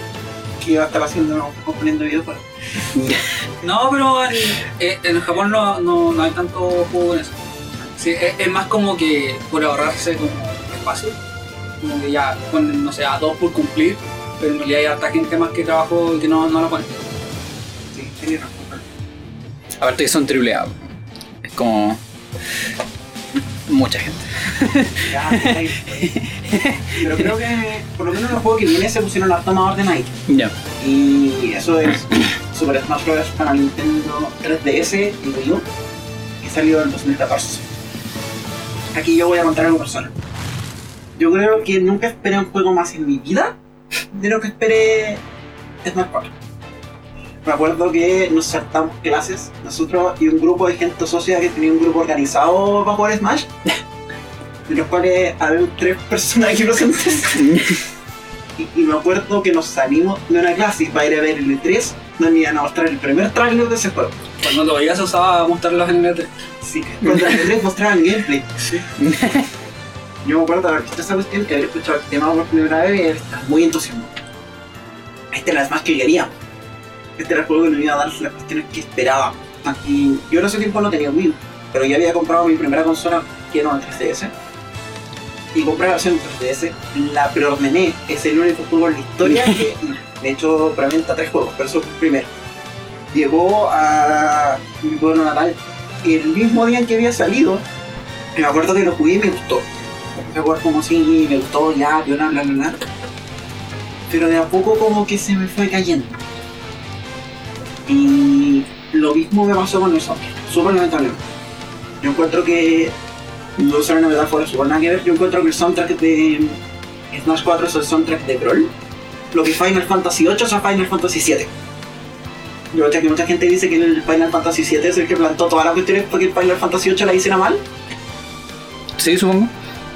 que iba a estar haciendo componiendo videojuegos. No, pero en, eh, en Japón no, no, no hay tanto juego en eso. Sí, es, es más como que por ahorrarse como espacio, como que ya ponen, no sé, a dos por cumplir, pero en realidad hay harta gente más que trabajó y que no, no lo ponen. Sí, tenía razón. Aparte que son triple A. Es como. Mucha gente. Pero creo que por lo menos en los juegos que viene se pusieron las tomas ordenadas. Ya. Y eso es Super Smash Bros. para Nintendo 3DS y Wii U, que salió en 2014. Aquí yo voy a contar algo personal. Yo creo que nunca esperé un juego más en mi vida de lo que esperé Smash 4. Me acuerdo que nos saltamos clases, nosotros y un grupo de gente socia que tenía un grupo organizado para jugar Smash, de los cuales había tres personas presentes. Y, y me acuerdo que nos salimos de una clase para ir a ver el E3, nos iban a mostrar el primer trailer de ese juego. Cuando todavía se usaba mostrarlos en el E3. Sí, cuando el E3 mostraban el gameplay. Sí. Yo me acuerdo de haber escuchado esa cuestión, que haber escuchado el tema por primera vez y estar muy entusiasmado. Este era el más que queríamos. Este era el juego que nos iba a dar las cuestiones que esperábamos. Y yo en ese tiempo no tenía Wii, pero ya había comprado mi primera consola, que era una 3DS. Y compré la versión 3DS, la preordené. Es el único juego en la historia que, de hecho, preventa tres juegos, pero eso fue el primero. Llegó a mi pueblo natal el mismo día en que había salido. Me acuerdo que lo jugué y me gustó. Me acuerdo como si me gustó ya, bla, bla, bla, bla. Pero de a poco como que se me fue cayendo. Y lo mismo me pasó con el. Súper lamentablemente. Yo encuentro que. No usar una metáfora súper nada que ver. Yo encuentro que el soundtrack de Smash 4 es el soundtrack de Brawl. Lo que Final Fantasy 8 es a Final Fantasy 7. Yo creo que mucha gente dice que el Final Fantasy 7 es el que plantó todas las cuestiones porque el Final Fantasy 8 la hiciera mal. Sí, supongo.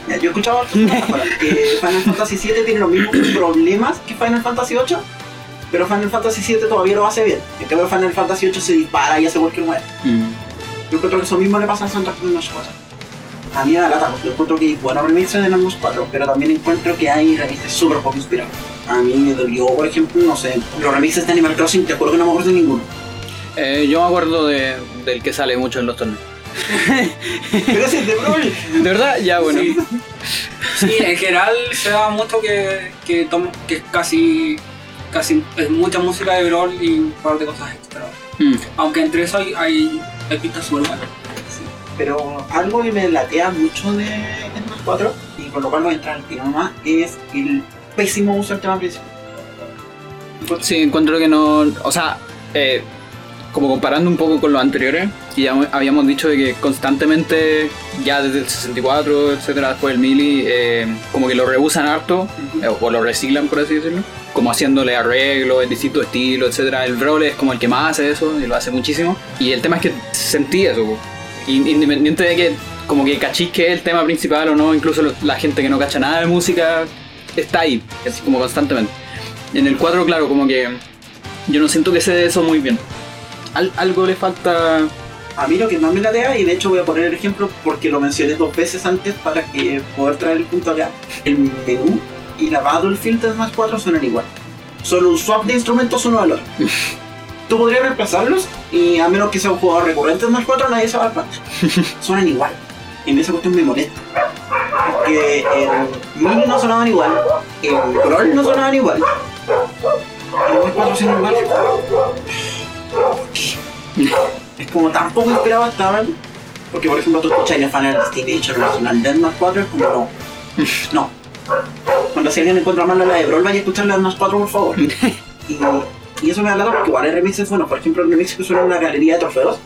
Ya, Yo he escuchado que Final Fantasy 7 tiene los mismos problemas que Final Fantasy 8, pero Final Fantasy 7 todavía lo hace bien. En cambio Final Fantasy 8 se dispara y hace cualquier muere. Mm. Yo encuentro que eso mismo le pasa al soundtrack de Smash 4. A mí me da lata, porque yo encuentro que hay buenos remixes de Smash 4, pero también encuentro que hay remixes súper poco inspirados. A mí me dolió, por ejemplo, no sé, los remixes de Animal Crossing, te juro que no me acuerdo de ninguno. Eh, yo me acuerdo de, del que sale mucho en los torneos. Pero ese es de Brawl. ¿De verdad? Ya, bueno. Sí. Sí, en general se da mucho que, que, tom- que es casi, casi es mucha música de Brawl y un par de cosas extra. Mm. Aunque entre eso hay, hay, hay pistas súper buenas. Pero algo que me latea mucho de Smash 4, y por lo cual voy a entrar al tiro nomás, es el pésimo uso del tema principal. Sí, encuentro que no. O sea, eh, como comparando un poco con los anteriores, que ya habíamos dicho de que constantemente, ya desde el 64, etcétera, después del Mili, eh, como que lo reusan harto, eh, o lo reciclan, por así decirlo, como haciéndole arreglos en distintos estilos, etcétera. El Brawl es como el que más hace eso, y lo hace muchísimo. Y el tema es que sentí eso, independiente de que, como que cachis que es el tema principal o no, incluso la gente que no cacha nada de música está ahí, así como constantemente. En el 4, claro, como que yo no siento que se dé eso muy bien. Al- algo le falta. A mí lo que más me latea, y de hecho voy a poner el ejemplo porque lo mencioné dos veces antes para que poder traer el punto acá, el menú y la Battlefield de Smash 4 suenan igual. Solo un swap de instrumentos uno al otro. Tú podrías reemplazarlos y a menos que sea un jugador recurrente de Smash 4 nadie se va a dar cuenta. Suenan igual. Y en esa cuestión me molesta. Porque el Mini no sonaban igual, el Brawl no sonaban igual. El Smash 4 suena igual. es como tan poco inspirado estaban. Porque, por ejemplo, tú escuchas el Final Destination National Deathmatch 4, es como no. No. Cuando si alguien encuentra mal la de Brawl, vaya a escuchar la Deathmatch 4, por favor. Y, y eso me ha dado porque igual hay remixes buenos. Por ejemplo, el remix que suena en una galería de trofeos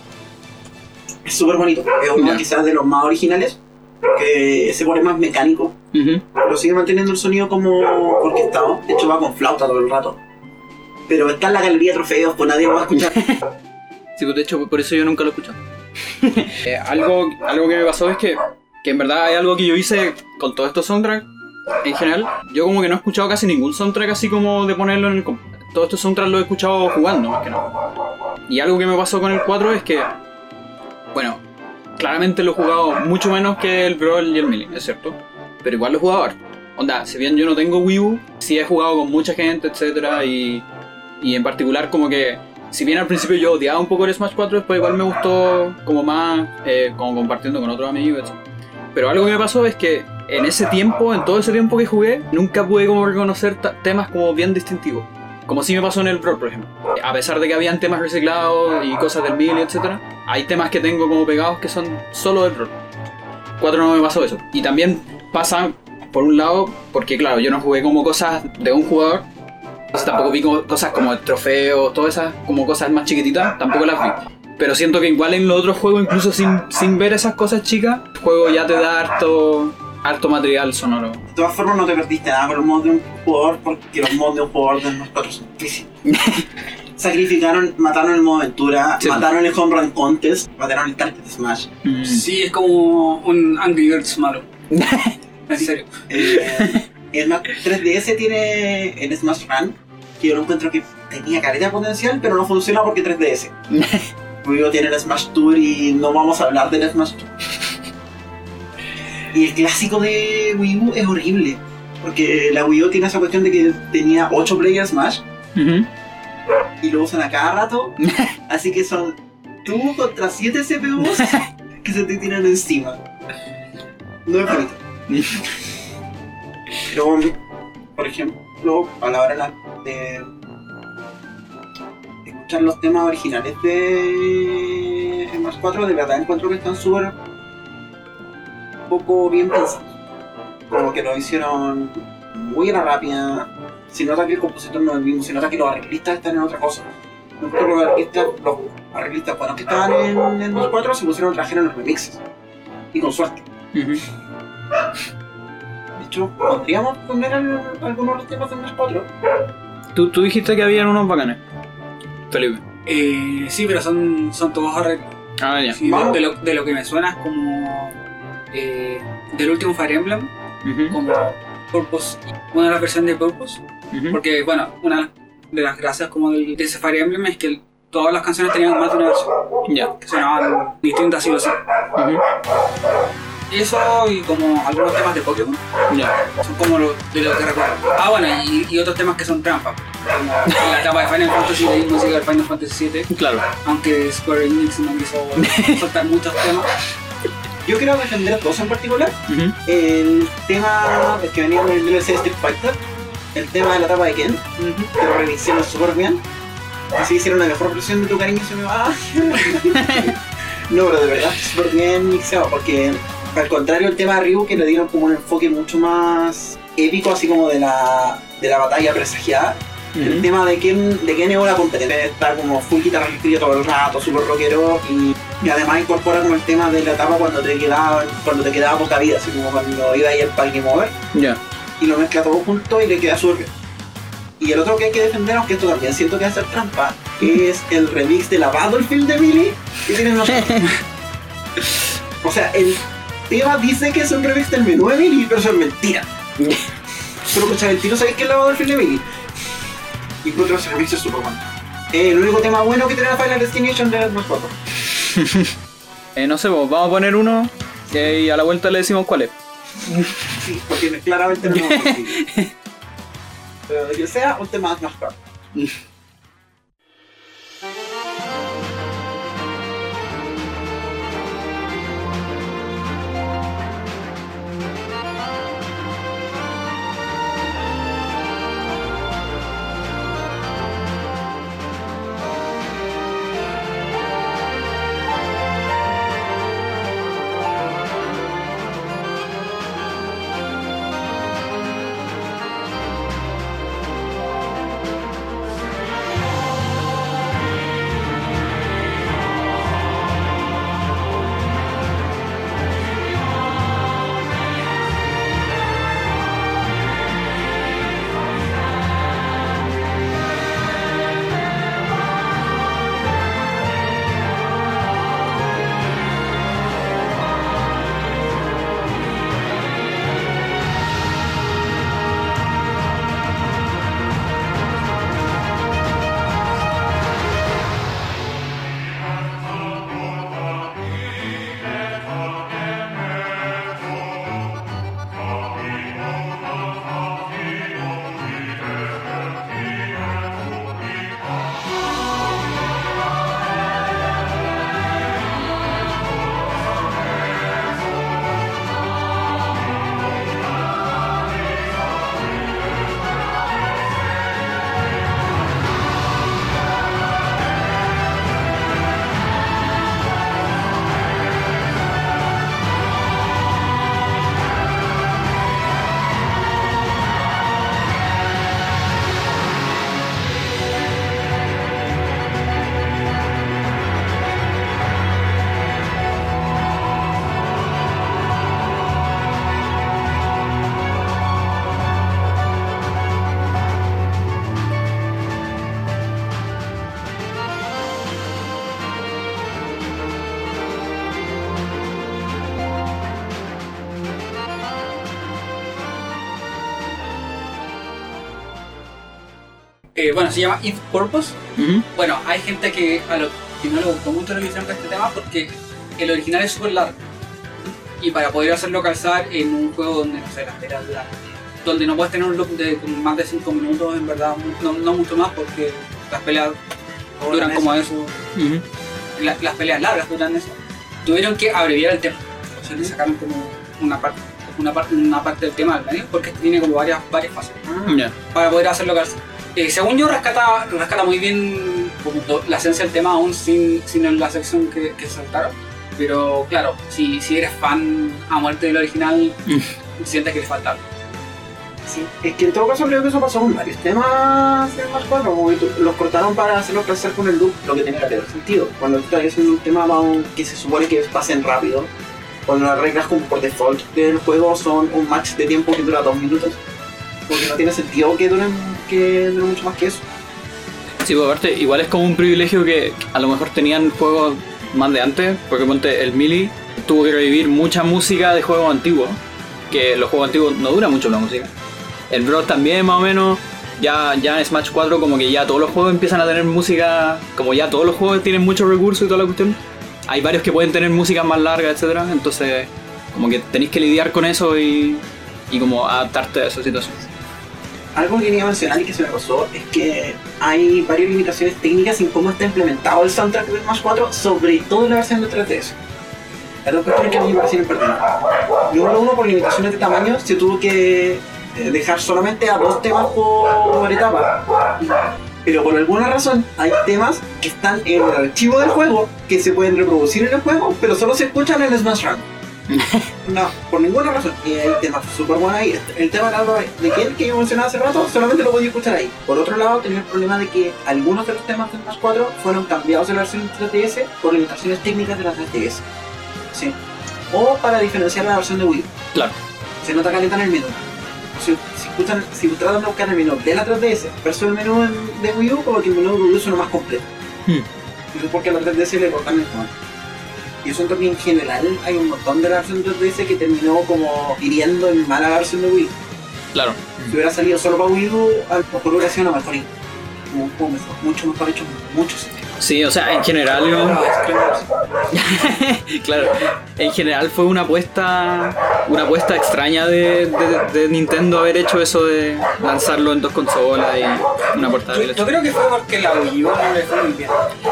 es súper bonito. Es uno Ya. quizás de los más originales. Porque se pone más mecánico. Pero sigue manteniendo el sonido como orquestado. De hecho, va con flauta todo el rato. Pero está en la galería de trofeos, pues nadie lo va a escuchar. Sí, pues de hecho por eso yo nunca lo he escuchado. Eh, algo, algo que me pasó es que, que en verdad hay algo que yo hice con todos estos soundtracks en general. Yo como que no he escuchado casi ningún soundtrack así como de ponerlo en el... comp- Todos estos soundtracks los he escuchado jugando más que nada. Y algo que me pasó con el 4 es que, bueno, claramente lo he jugado mucho menos que el Brawl y el Melee, es cierto. Pero igual lo he jugado harto. Onda, si bien yo no tengo Wii U, sí he jugado con mucha gente, etcétera, y, y en particular como que si bien al principio yo odiaba un poco el Smash 4, después igual me gustó como más, eh, como compartiendo con otros amigos, etc. Pero algo que me pasó es que en ese tiempo, en todo ese tiempo que jugué, nunca pude como reconocer temas como bien distintivos. Como si me pasó en el Brawl, por ejemplo. A pesar de que habían temas reciclados y cosas del Melee, etc. Hay temas que tengo como pegados que son solo del Brawl. 4 no me pasó eso. Y también pasa, por un lado, porque claro, yo no jugué como cosas de un jugador, tampoco vi cosas como el trofeo, todas esas como cosas más chiquititas, tampoco las vi. Pero siento que igual en los otros juegos, incluso sin, sin ver esas cosas chicas, el juego ya te da harto, harto material sonoro. De todas formas, no te perdiste nada con los mods de un jugador, porque los mods de un jugador de los cuatro son difíciles. Sacrificaron, mataron el modo aventura, Sí. mataron el home run contest, mataron el target smash. Mm. Sí, es como un Angry Birds malo. En serio. Eh, el Smash 3DS tiene el Smash Run, que yo lo encuentro que tenía careta potencial, pero no funciona porque 3DS. Luego tiene el Smash Tour y no vamos a hablar del Smash Tour. Y el clásico de Wii U es horrible, porque la Wii U tiene esa cuestión de que tenía 8 players Smash Ujú. y lo usan a cada rato, así que son tú contra 7 CPUs que se te tiran encima. No es bonito. Pero, por ejemplo, a la hora de escuchar los temas originales de Smash 4, de verdad encuentro que están súper poco bien pensados. Como que lo hicieron muy a la rápida. Se nota que el compositor no es el mismo, se nota que los arreglistas están en otra cosa. Los arreglistas, los arreglistas buenos que estaban en Smash 4 se pusieron a trabajar en los remixes. Y con suerte. De hecho, podríamos poner al- algunos de los temas de Smash 4. Tú, tú dijiste que habían unos bacanes. Felipe. Eh, sí, pero son, son todos arreglos. Ah, ya. Sí, de, Vamos. de lo, de lo que me suena es como eh, del último Fire Emblem, como Purpose, una de las versiones de Purpose, porque bueno, una de las gracias como del, de ese Fire Emblem es que todas las canciones tenían más de una versión, Ya. que sonaban distintas sí o sí. Ujú. Eso y como algunos temas de Pokémon, Ya. son como lo, de lo que recuerdo. Ah, bueno, y, y otros temas que son trampa, como la etapa de Final Fantasy, de música del Final Fantasy VII, Claro. aunque Square Enix no quiso soltar muchos temas. Yo quiero defender dos en particular. El tema que venía con el DLC de Street Fighter, el tema de la etapa de Ken, que lo remixaron súper bien. Así hicieron la mejor versión de tu cariño se me va. no, pero de verdad súper bien mixado, porque al contrario el tema de Ryu que le dieron como un enfoque mucho más épico, así como de la, de la batalla presagiada. El tema de quién, de quién es una competencia está como full guitarra todo el rato, súper rockero y, y además incorpora como el tema de la etapa cuando te quedaba, cuando te quedaba poca vida, así como cuando iba ahí el parque mover Ya. y lo mezcla todo junto y le queda súper bien. Y el otro que hay que defender, aunque esto también siento que va a ser trampa, es el remix de la Battlefield de Billy que tienen nosotros. o sea, el tema dice que es un remix del menú de Billy, pero eso es mentira. Pero el tiro sabéis que es la Battlefield de Billy. Y encuentro ese remix es súper bueno. El único tema bueno que tiene la Final Destination de los 4. Eh, no sé, pues, vamos a poner uno y a la vuelta le decimos cuál es. Sí, porque claramente no posible. Pero de que sea un tema más claro. Eh, bueno, se llama If Purpose. Bueno, hay gente que a lo que no le gustó mucho la visión de este tema porque el original es súper largo. Y para poder hacerlo calzar en un juego donde, no sé, las peleas duran, donde no puedes tener un loop de más de 5 minutos, en verdad, no, no mucho más porque las peleas duran como eso, la- las peleas largas duran eso. Tuvieron que abreviar el tema. O sea, le sacaron como una parte, una parte, una parte del tema al medio porque tiene como varias, varias fases para poder hacerlo calzar. Eh, según yo, rescata, rescata muy bien la esencia del tema, aún sin, sin la sección que, que saltaron. Pero claro, si, si eres fan a muerte del original, sientes que le falta algo. Sí, es que en todo caso creo que eso pasó con varios temas de más 4, como que tú- los cortaron para hacerlo calzar con el loop, lo que tenía que tener sentido. Cuando tú haciendo un tema que se supone que pasen rápido, cuando las reglas como por default del juego son un match de tiempo que dura dos minutos, porque no tiene sentido que duren, que duren mucho más que eso. Sí, pues aparte, igual es como un privilegio que a lo mejor tenían juegos más de antes, porque el Mili tuvo que revivir mucha música de juegos antiguos, que los juegos antiguos no dura mucho la música. El Bros también más o menos, ya, ya en Smash 4 como que ya todos los juegos empiezan a tener música, como ya todos los juegos tienen muchos recursos y toda la cuestión. Hay varios que pueden tener música más larga, etcétera, entonces como que tenéis que lidiar con eso y, y como adaptarte a esa situación. Algo que quería mencionar y que se me pasó es que hay varias limitaciones técnicas en cómo está implementado el soundtrack de Smash 4, sobre todo en la versión de 3DS. Hay dos cuestiones que a mí me parecen pertinentes. Número uno, por limitaciones de tamaño, se tuvo que eh, dejar solamente a dos temas por etapa. Pero por alguna razón hay temas que están en el archivo del juego que se pueden reproducir en el juego, pero solo se escuchan en el Smash Run. No, por ninguna razón. Y hay temas súper buenos ahí. El tema del de Ken que yo mencionaba hace rato, solamente lo podía escuchar ahí. Por otro lado, tenía el problema de que algunos de los temas de Smash 4 fueron cambiados de la versión de 3DS por limitaciones técnicas de la 3DS. Sí. O para diferenciar la versión de Wii. U. Claro. Se nota caleta en el menú. Si, si, escuchan, si tratan de buscar el menú de la 3DS versus el menú en- de Wii U, como que el menú de Wii U suena más completo. Hmm. Es porque a la 3DS le cortan el tono. Y eso que en general hay un montón de la versión 3DS que terminó como hiriendo en mala versión de Wii. Claro. Si hubiera salido solo para Wii U, a lo mejor hubiera sido una mejor un juego mejor, mucho mejor hecho, mucho sentido. Sí, o sea, en general... claro, en general fue una apuesta una apuesta extraña de, de- de Nintendo haber hecho eso de lanzarlo en dos consolas y una portátil. yo creo que fue porque la Wii U no le fue muy bien.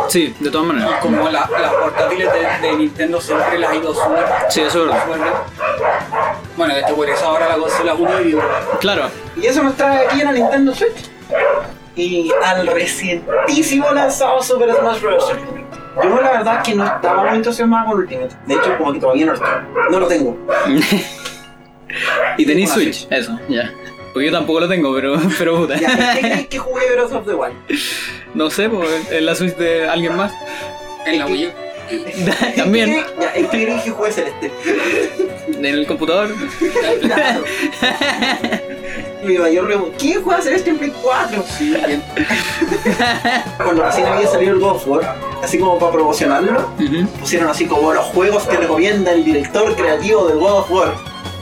Sí, de todas Y maneras. como la- las portátiles de, de Nintendo siempre las ha ido súper Sí, eso es verdad. Bueno, de hecho por eso ahora la consola es una Wii U. Claro, Y eso nos trae aquí a la Nintendo Switch. Y al recientísimo lanzado Super Smash Bros. Yo la verdad es que no estaba muy entusiasmado con Ultimate. De hecho, como que todavía no lo estoy. No lo tengo. y tenéis Una Switch, eso, ya. Porque yo tampoco lo tengo, pero, pero puta. Ya, ¿Qué crees que jugué Breath of the Wild? No sé, pues en la Switch de alguien más. En la Wii U. También. ¿Qué- Ya, ¿en qué crees que jugué Celeste? En el computador. Claro. Mi mayor. ¿Quién juega Celeste en Play 4? Sí. Cuando recién había salido el God of War, así como para promocionarlo, pusieron así como los juegos que recomienda el director creativo del God of War.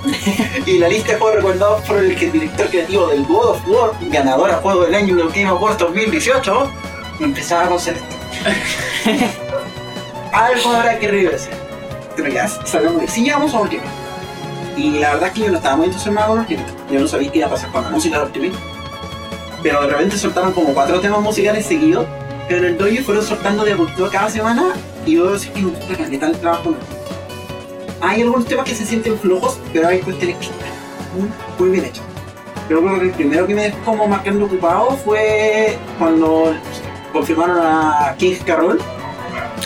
y la lista de juegos recomendados por el director creativo del God of War, ganador a juego del año en el Game Awards 2018, empezaba con Celeste. Algo habrá que reverse. Pero ya sabemos que sí llegamos a Ultimate. Y la verdad es que yo no estaba muy entusiasmado con Ultimate. Yo no sabía qué iba a pasar con la música de Ultimate. Pero de repente soltaron como cuatro temas musicales seguidos. Pero en el dojo fueron soltando de a cada semana. Y yo decir que me gusta caleta el trabajo. Hay algunos temas que se sienten flojos, pero hay cuestiones que están muy, muy bien hechas. Yo creo que el primero que me dejó como marcando ocupado fue cuando confirmaron a King Carroll,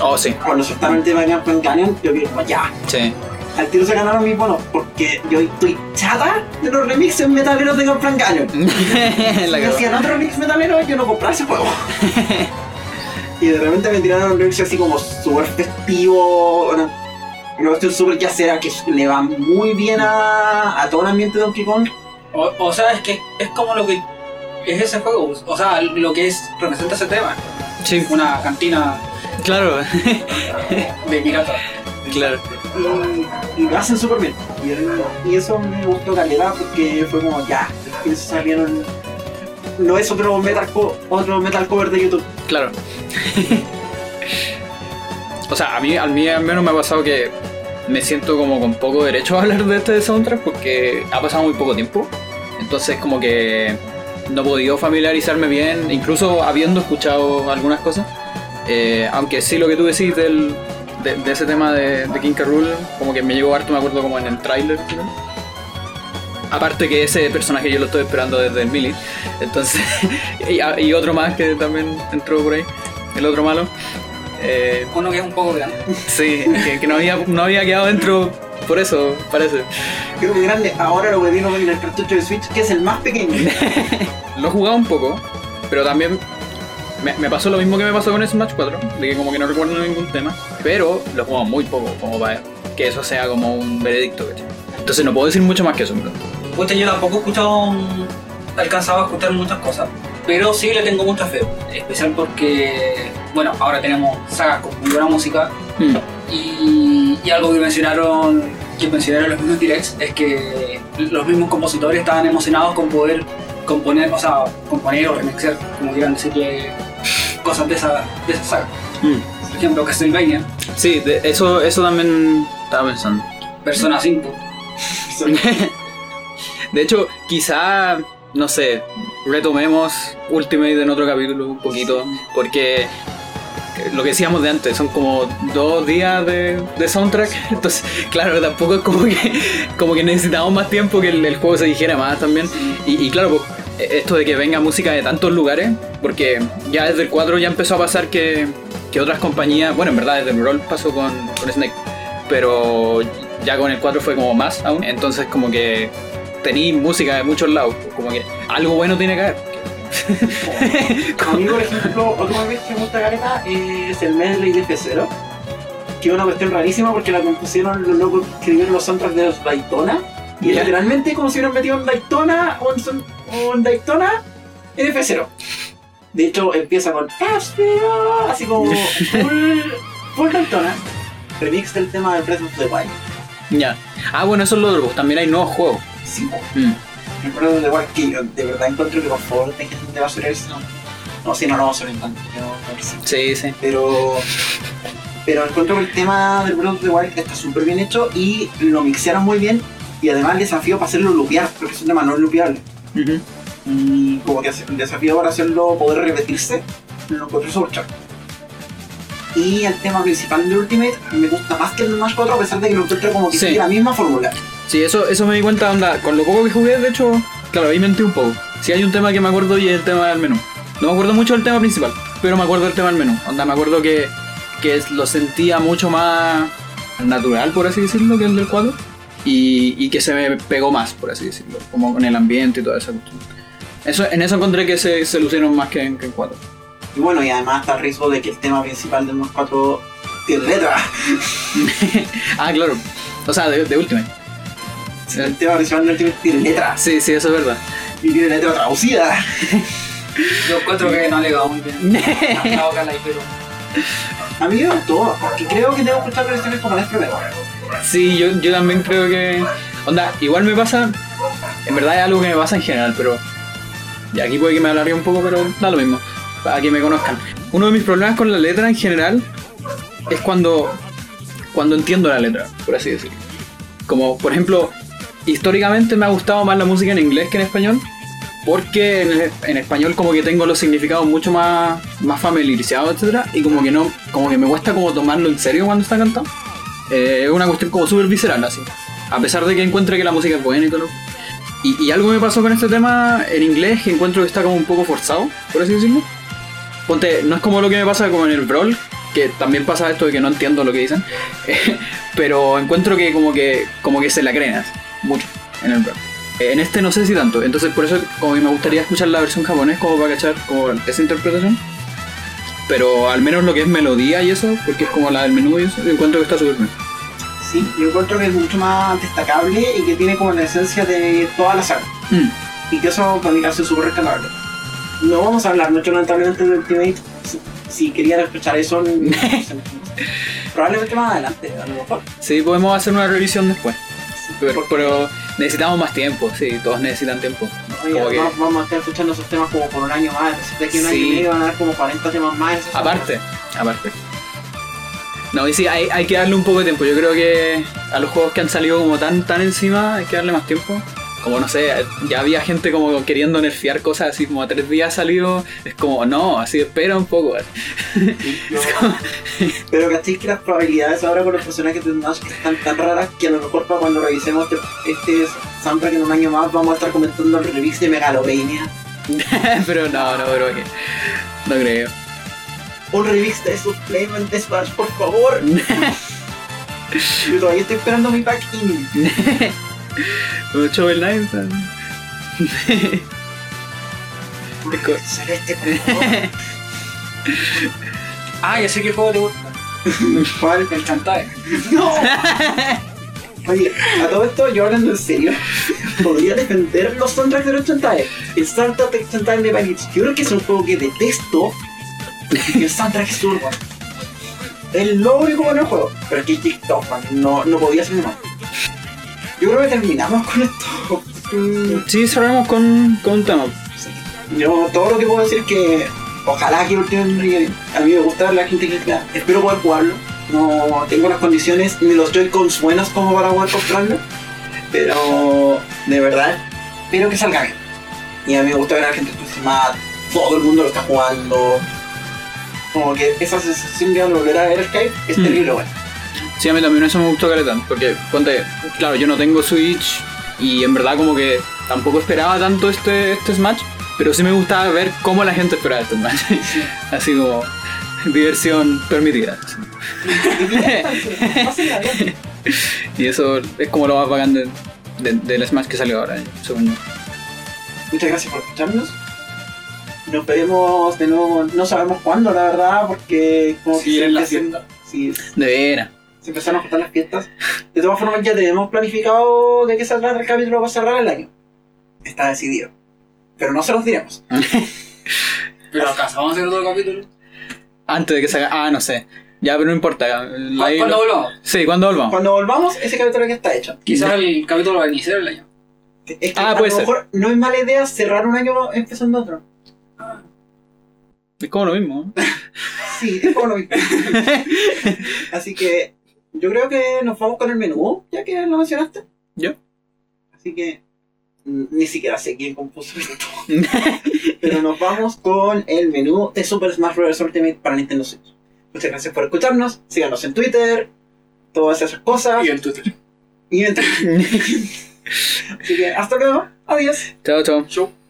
Oh, sí, cuando soltaron el tema de Gun Canyon, yo vi como ya, sí. Al tiro se ganaron mis bonos, porque yo estoy chata de los remixes metaleros de Gun Canyon. la Si hacían otro remix metalero, yo no compraba ese juego. y de repente me tiraron un remix así como súper festivo, una, una cuestión súper yacera que le va muy bien a, a todo el ambiente de Donkey Kong. O, o sea, es que es como lo que es ese juego. O sea, lo que es representa ese tema. Sí, Una cantina claro, de pirata. claro. Y, lo hacen súper bien. Y, eso me gustó calidad porque fue como ya, después salieron no es otro metal, co- otro metal cover de YouTube. Claro. o sea, a mí, a mí al menos me ha pasado que me siento como con poco derecho a hablar de este soundtrack porque ha pasado muy poco tiempo. Entonces como que no he podido familiarizarme bien, incluso habiendo escuchado algunas cosas. Eh, aunque sí lo que tú decís del, de, de ese tema de, de King K. Rool, como que me llegó harto, me acuerdo como en el tráiler. creo. Aparte que ese personaje yo lo estoy esperando desde el Mili. Entonces, y, y otro más que también entró por ahí, el otro malo. Eh, Uno que es un poco grande. sí, que, que no, había, no había quedado dentro por eso, parece. Creo que grande. Ahora lo metieron en el cartucho de Switch, que es el más pequeño. Lo he jugado un poco, pero también me, me pasó lo mismo que me pasó con Smash 4, de que como que no recuerdo ningún tema, pero lo jugado muy poco, como para que eso sea como un veredicto, ¿cachai? Entonces no puedo decir mucho más que eso, verdad. Pucha, yo tampoco he escuchado, he alcanzado a escuchar muchas cosas, pero sí le tengo mucha fe, especial porque, bueno, ahora tenemos sagas con muy buena música Mm. y, y algo que mencionaron, que mencionaron los mismos directs es que los mismos compositores estaban emocionados con poder componer, o sea, componer o remixar, como quieran decirle, cosas de esa, de esa saga. Mm. Por ejemplo, Castlevania, Sí, de- eso, eso también estaba pensando. Persona 5. De hecho, quizá, no sé, retomemos Ultimate en otro capítulo un poquito, porque lo que decíamos de antes, son como dos días de, de soundtrack, entonces, claro, tampoco es como que, como que necesitamos más tiempo que el, el juego se dijera más también. Y, y claro, pues, esto de que venga música de tantos lugares, porque ya desde el 4 ya empezó a pasar que, que otras compañías, bueno, en verdad desde el Roll pasó con, con Snake, pero ya con el 4 fue como más aún, entonces como que tenéis música de muchos lados, como que algo bueno tiene que haber. A mí, por ejemplo, otra vez que me gusta Gareta es el medley de F0. Que es una cuestión rarísima porque la compusieron los locos que escribieron los soundtracks de los Daytona. Y es literalmente como si hubieran metido un Daytona o un, son- un Daytona en F0. De hecho, empieza con F0, así como full, full Daytona. Remix del tema de Breath of the Wild. Ya. Ah, bueno, eso es lo otro, pues también hay nuevos juegos. Sí. Mm. el Breath of the Wild que yo de verdad encuentro que por favor dejen de basurar eso. No, si no, no vamos a tanto. Sí. Sí, pero pero encuentro que el tema del Breath of the Wild está súper bien hecho y lo mixearon muy bien y además el desafío para hacerlo lupear porque es un tema no lupeable Y como que el desafío para hacerlo poder repetirse lo encontré súper chévere y el tema principal de Ultimate me gusta más que el Smash 4 a pesar de que lo encuentro como que Sí. sigue la misma fórmula Sí, eso, eso me di cuenta, onda, con lo poco que jugué, de hecho, claro, ahí mentí un poco. Sí hay un tema que me acuerdo y es el tema del menú. No me acuerdo mucho del tema principal, pero me acuerdo del tema del menú. Onda, me acuerdo que, que lo sentía mucho más natural, por así decirlo, que el del 4. Y, y que se me pegó más, por así decirlo, como con el ambiente y toda esa cuestión. Eso, en eso encontré que se, se lucieron más que en, que en 4. y bueno y además está el riesgo de que el tema principal del Smash 4 tiene letra Ah, claro. O sea, de, de Ultimate. el tema principal del Ultimate tiene letra Sí, sí, eso es verdad. y tiene letra traducida Yo encuentro que no ha llegado muy bien. A mí me gustó porque creo que tengo que escuchar versiones como la primero Sí, yo, yo también creo que. Onda, igual me pasa. En verdad es algo que me pasa en general, pero. Y aquí puede que me alargue un poco, pero da lo mismo. Para que me conozcan. Uno de mis problemas con la letra en general es cuando. Cuando entiendo la letra, por así decirlo. Como, por ejemplo, históricamente me ha gustado más la música en inglés que en español. Porque en, el- en español como que tengo los significados mucho más, más familiarizados, etcétera, y como que no, como que me cuesta como tomarlo en serio cuando está cantado. Eh, es una cuestión como súper visceral, así. A pesar de que encuentre que la música es buena y todo. Y, y algo me pasó con este tema en inglés que encuentro que está como un poco forzado, por así decirlo. Ponte, no es como lo que me pasa como en el Brawl, que también pasa esto de que no entiendo lo que dicen. pero encuentro que como que como que se la creen mucho en el Brawl. En este no sé si tanto, entonces por eso como que me gustaría escuchar la versión japonés como para cachar como esa interpretación. Pero al menos lo que es melodía y eso, porque es como la del menú y eso, encuentro que está súper bien. Sí, yo encuentro que es mucho más destacable y que tiene como la esencia de toda la saga. Mm. Y que eso para mí hace súper rescatable. No vamos a hablar mucho lamentablemente de Ultimate. Si, si querían escuchar eso, no probablemente más adelante, a lo mejor. Sí, podemos hacer una revisión después. Sí, Pero, pero necesitamos más tiempo, sí, todos necesitan tiempo. Oye, Como que- además vamos a estar escuchando esos temas como por un año más. Entonces, de aquí a un año y medio van a haber como 40 temas más. Aparte, aparte. No, y sí, hay, hay que darle un poco de tiempo. Yo creo que a los juegos que han salido como tan tan encima hay que darle más tiempo. Como no sé, ya había gente como queriendo nerfear cosas así como a tres días salido. Es como, no, así espera un poco. Yo- Pero cachéis que las probabilidades ahora con los personajes de Smash están tan raras que a lo mejor para cuando revisemos este, este soundtrack en un año más vamos a estar comentando el remix de Megalovania. pero no, no, creo que. No creo. Un remix de Supplement de Smash, por favor. Yo todavía estoy esperando mi pack in. Shovel Knight. Un remix celeste, por favor. Ah, ya sé qué juego te gusta. ¿Cuál? El Chantae. ¡No! Oye, a todo esto, yo hablando en serio, podría defender los soundtracks de los Chantae. El Chantae de Vanity, yo creo que es un juego que detesto. El soundtrack es bueno. Es lo único bueno del juego. Pero es que TikTok, man, no, no podía ser más. Yo creo que terminamos con esto. Mm, Sí, cerramos con, con un tema. Yo todo lo que puedo decir es que ojalá que bien. A mí me gusta la gente que está. Espero poder jugarlo. No tengo las condiciones ni los Joy-Cons buenos como para poder comprarlo. Pero de verdad, espero que salga bien. Y a mí me gusta ver a la gente entusiasmada. Todo el mundo lo está jugando. Como que esa sensación de volver a ver Skype es Mm. terrible, bueno. Sí, a mí también eso me gustó Caletán, porque, ponte, claro, yo no tengo Switch y en verdad como que tampoco esperaba tanto este, este Smash, pero sí me gustaba ver cómo la gente esperaba este Smash. Así como diversión permitida. Y eso es como lo más bacán de- de- del Smash que salió ahora, según yo. Muchas gracias por escucharnos. Nos veremos de nuevo, no sabemos cuándo, la verdad, porque como Sí, que en la se- fiesta. sí, De veras. se empezaron a juntar las fiestas. De todas formas, ya tenemos planificado de qué saldrá el capítulo para cerrar el año. Está decidido. Pero no se los diremos. Pero alcanzamos a hacer otro capítulo. Antes de que salga. Ah, no sé. Ya, pero no importa. La- ¿Cuándo volvamos? Sí, ¿cuándo volvamos? Cuando volvamos, ese capítulo ya está hecho. Quizás el capítulo va a iniciar el año. Es que Ah, a puede lo ser. mejor no es mala idea cerrar un año empezando otro. Es como lo mismo. ¿no? Sí, es como lo mismo. Así que yo creo que nos vamos con el menú, ya que lo mencionaste. ¿Yo? Así que ni siquiera sé quién compuso esto. Pero nos vamos con el menú de Super Smash Bros. Ultimate para Nintendo Switch. Muchas gracias por escucharnos. Síganos en Twitter. Todas esas cosas. Y en Twitter. Y en Así que hasta luego. Adiós. chao, chao. Show.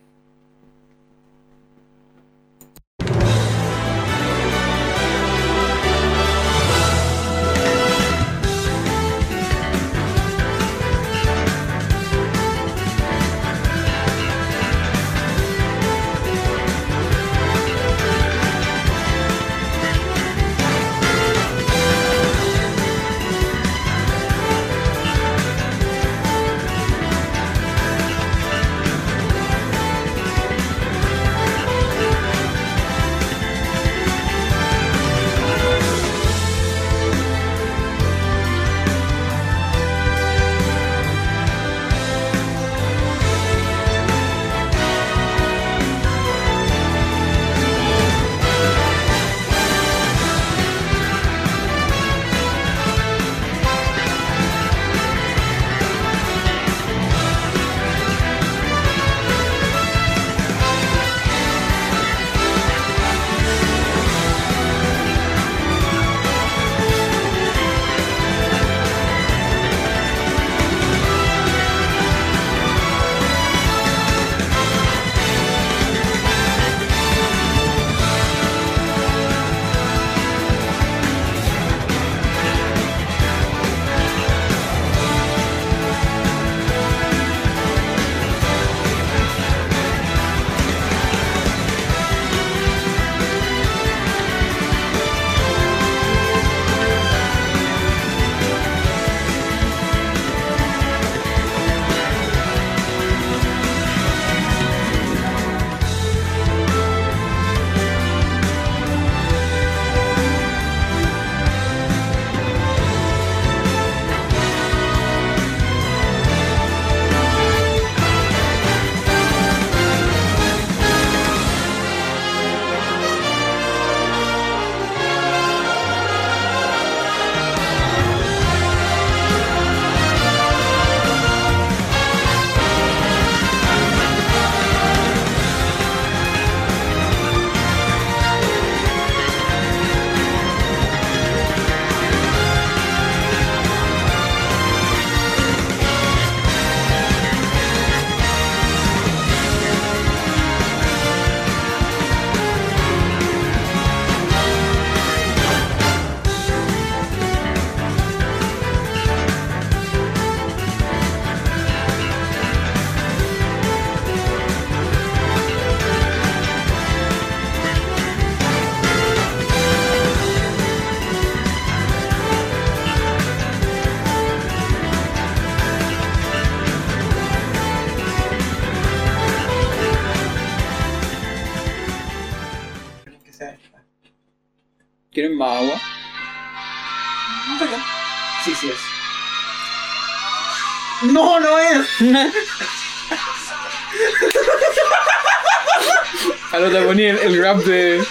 Rap de.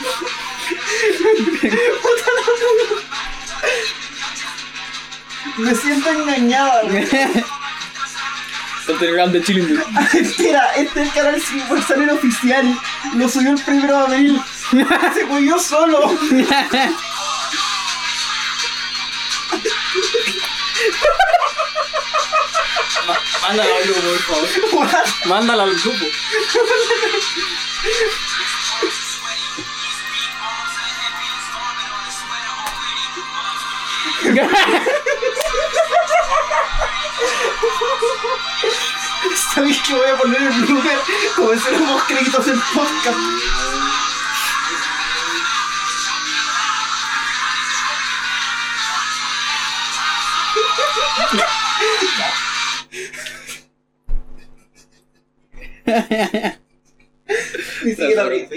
Me siento. Ponte el rap de Chilling. Espera, este es el canal Universal el oficial. Lo subió el primero de abril. Se cubrió solo. Mándala al grupo, por favor. Mándala al grupo. ¿Sabéis que voy a poner el blooper como si éramos créditos en podcast? Ni siquiera abrí.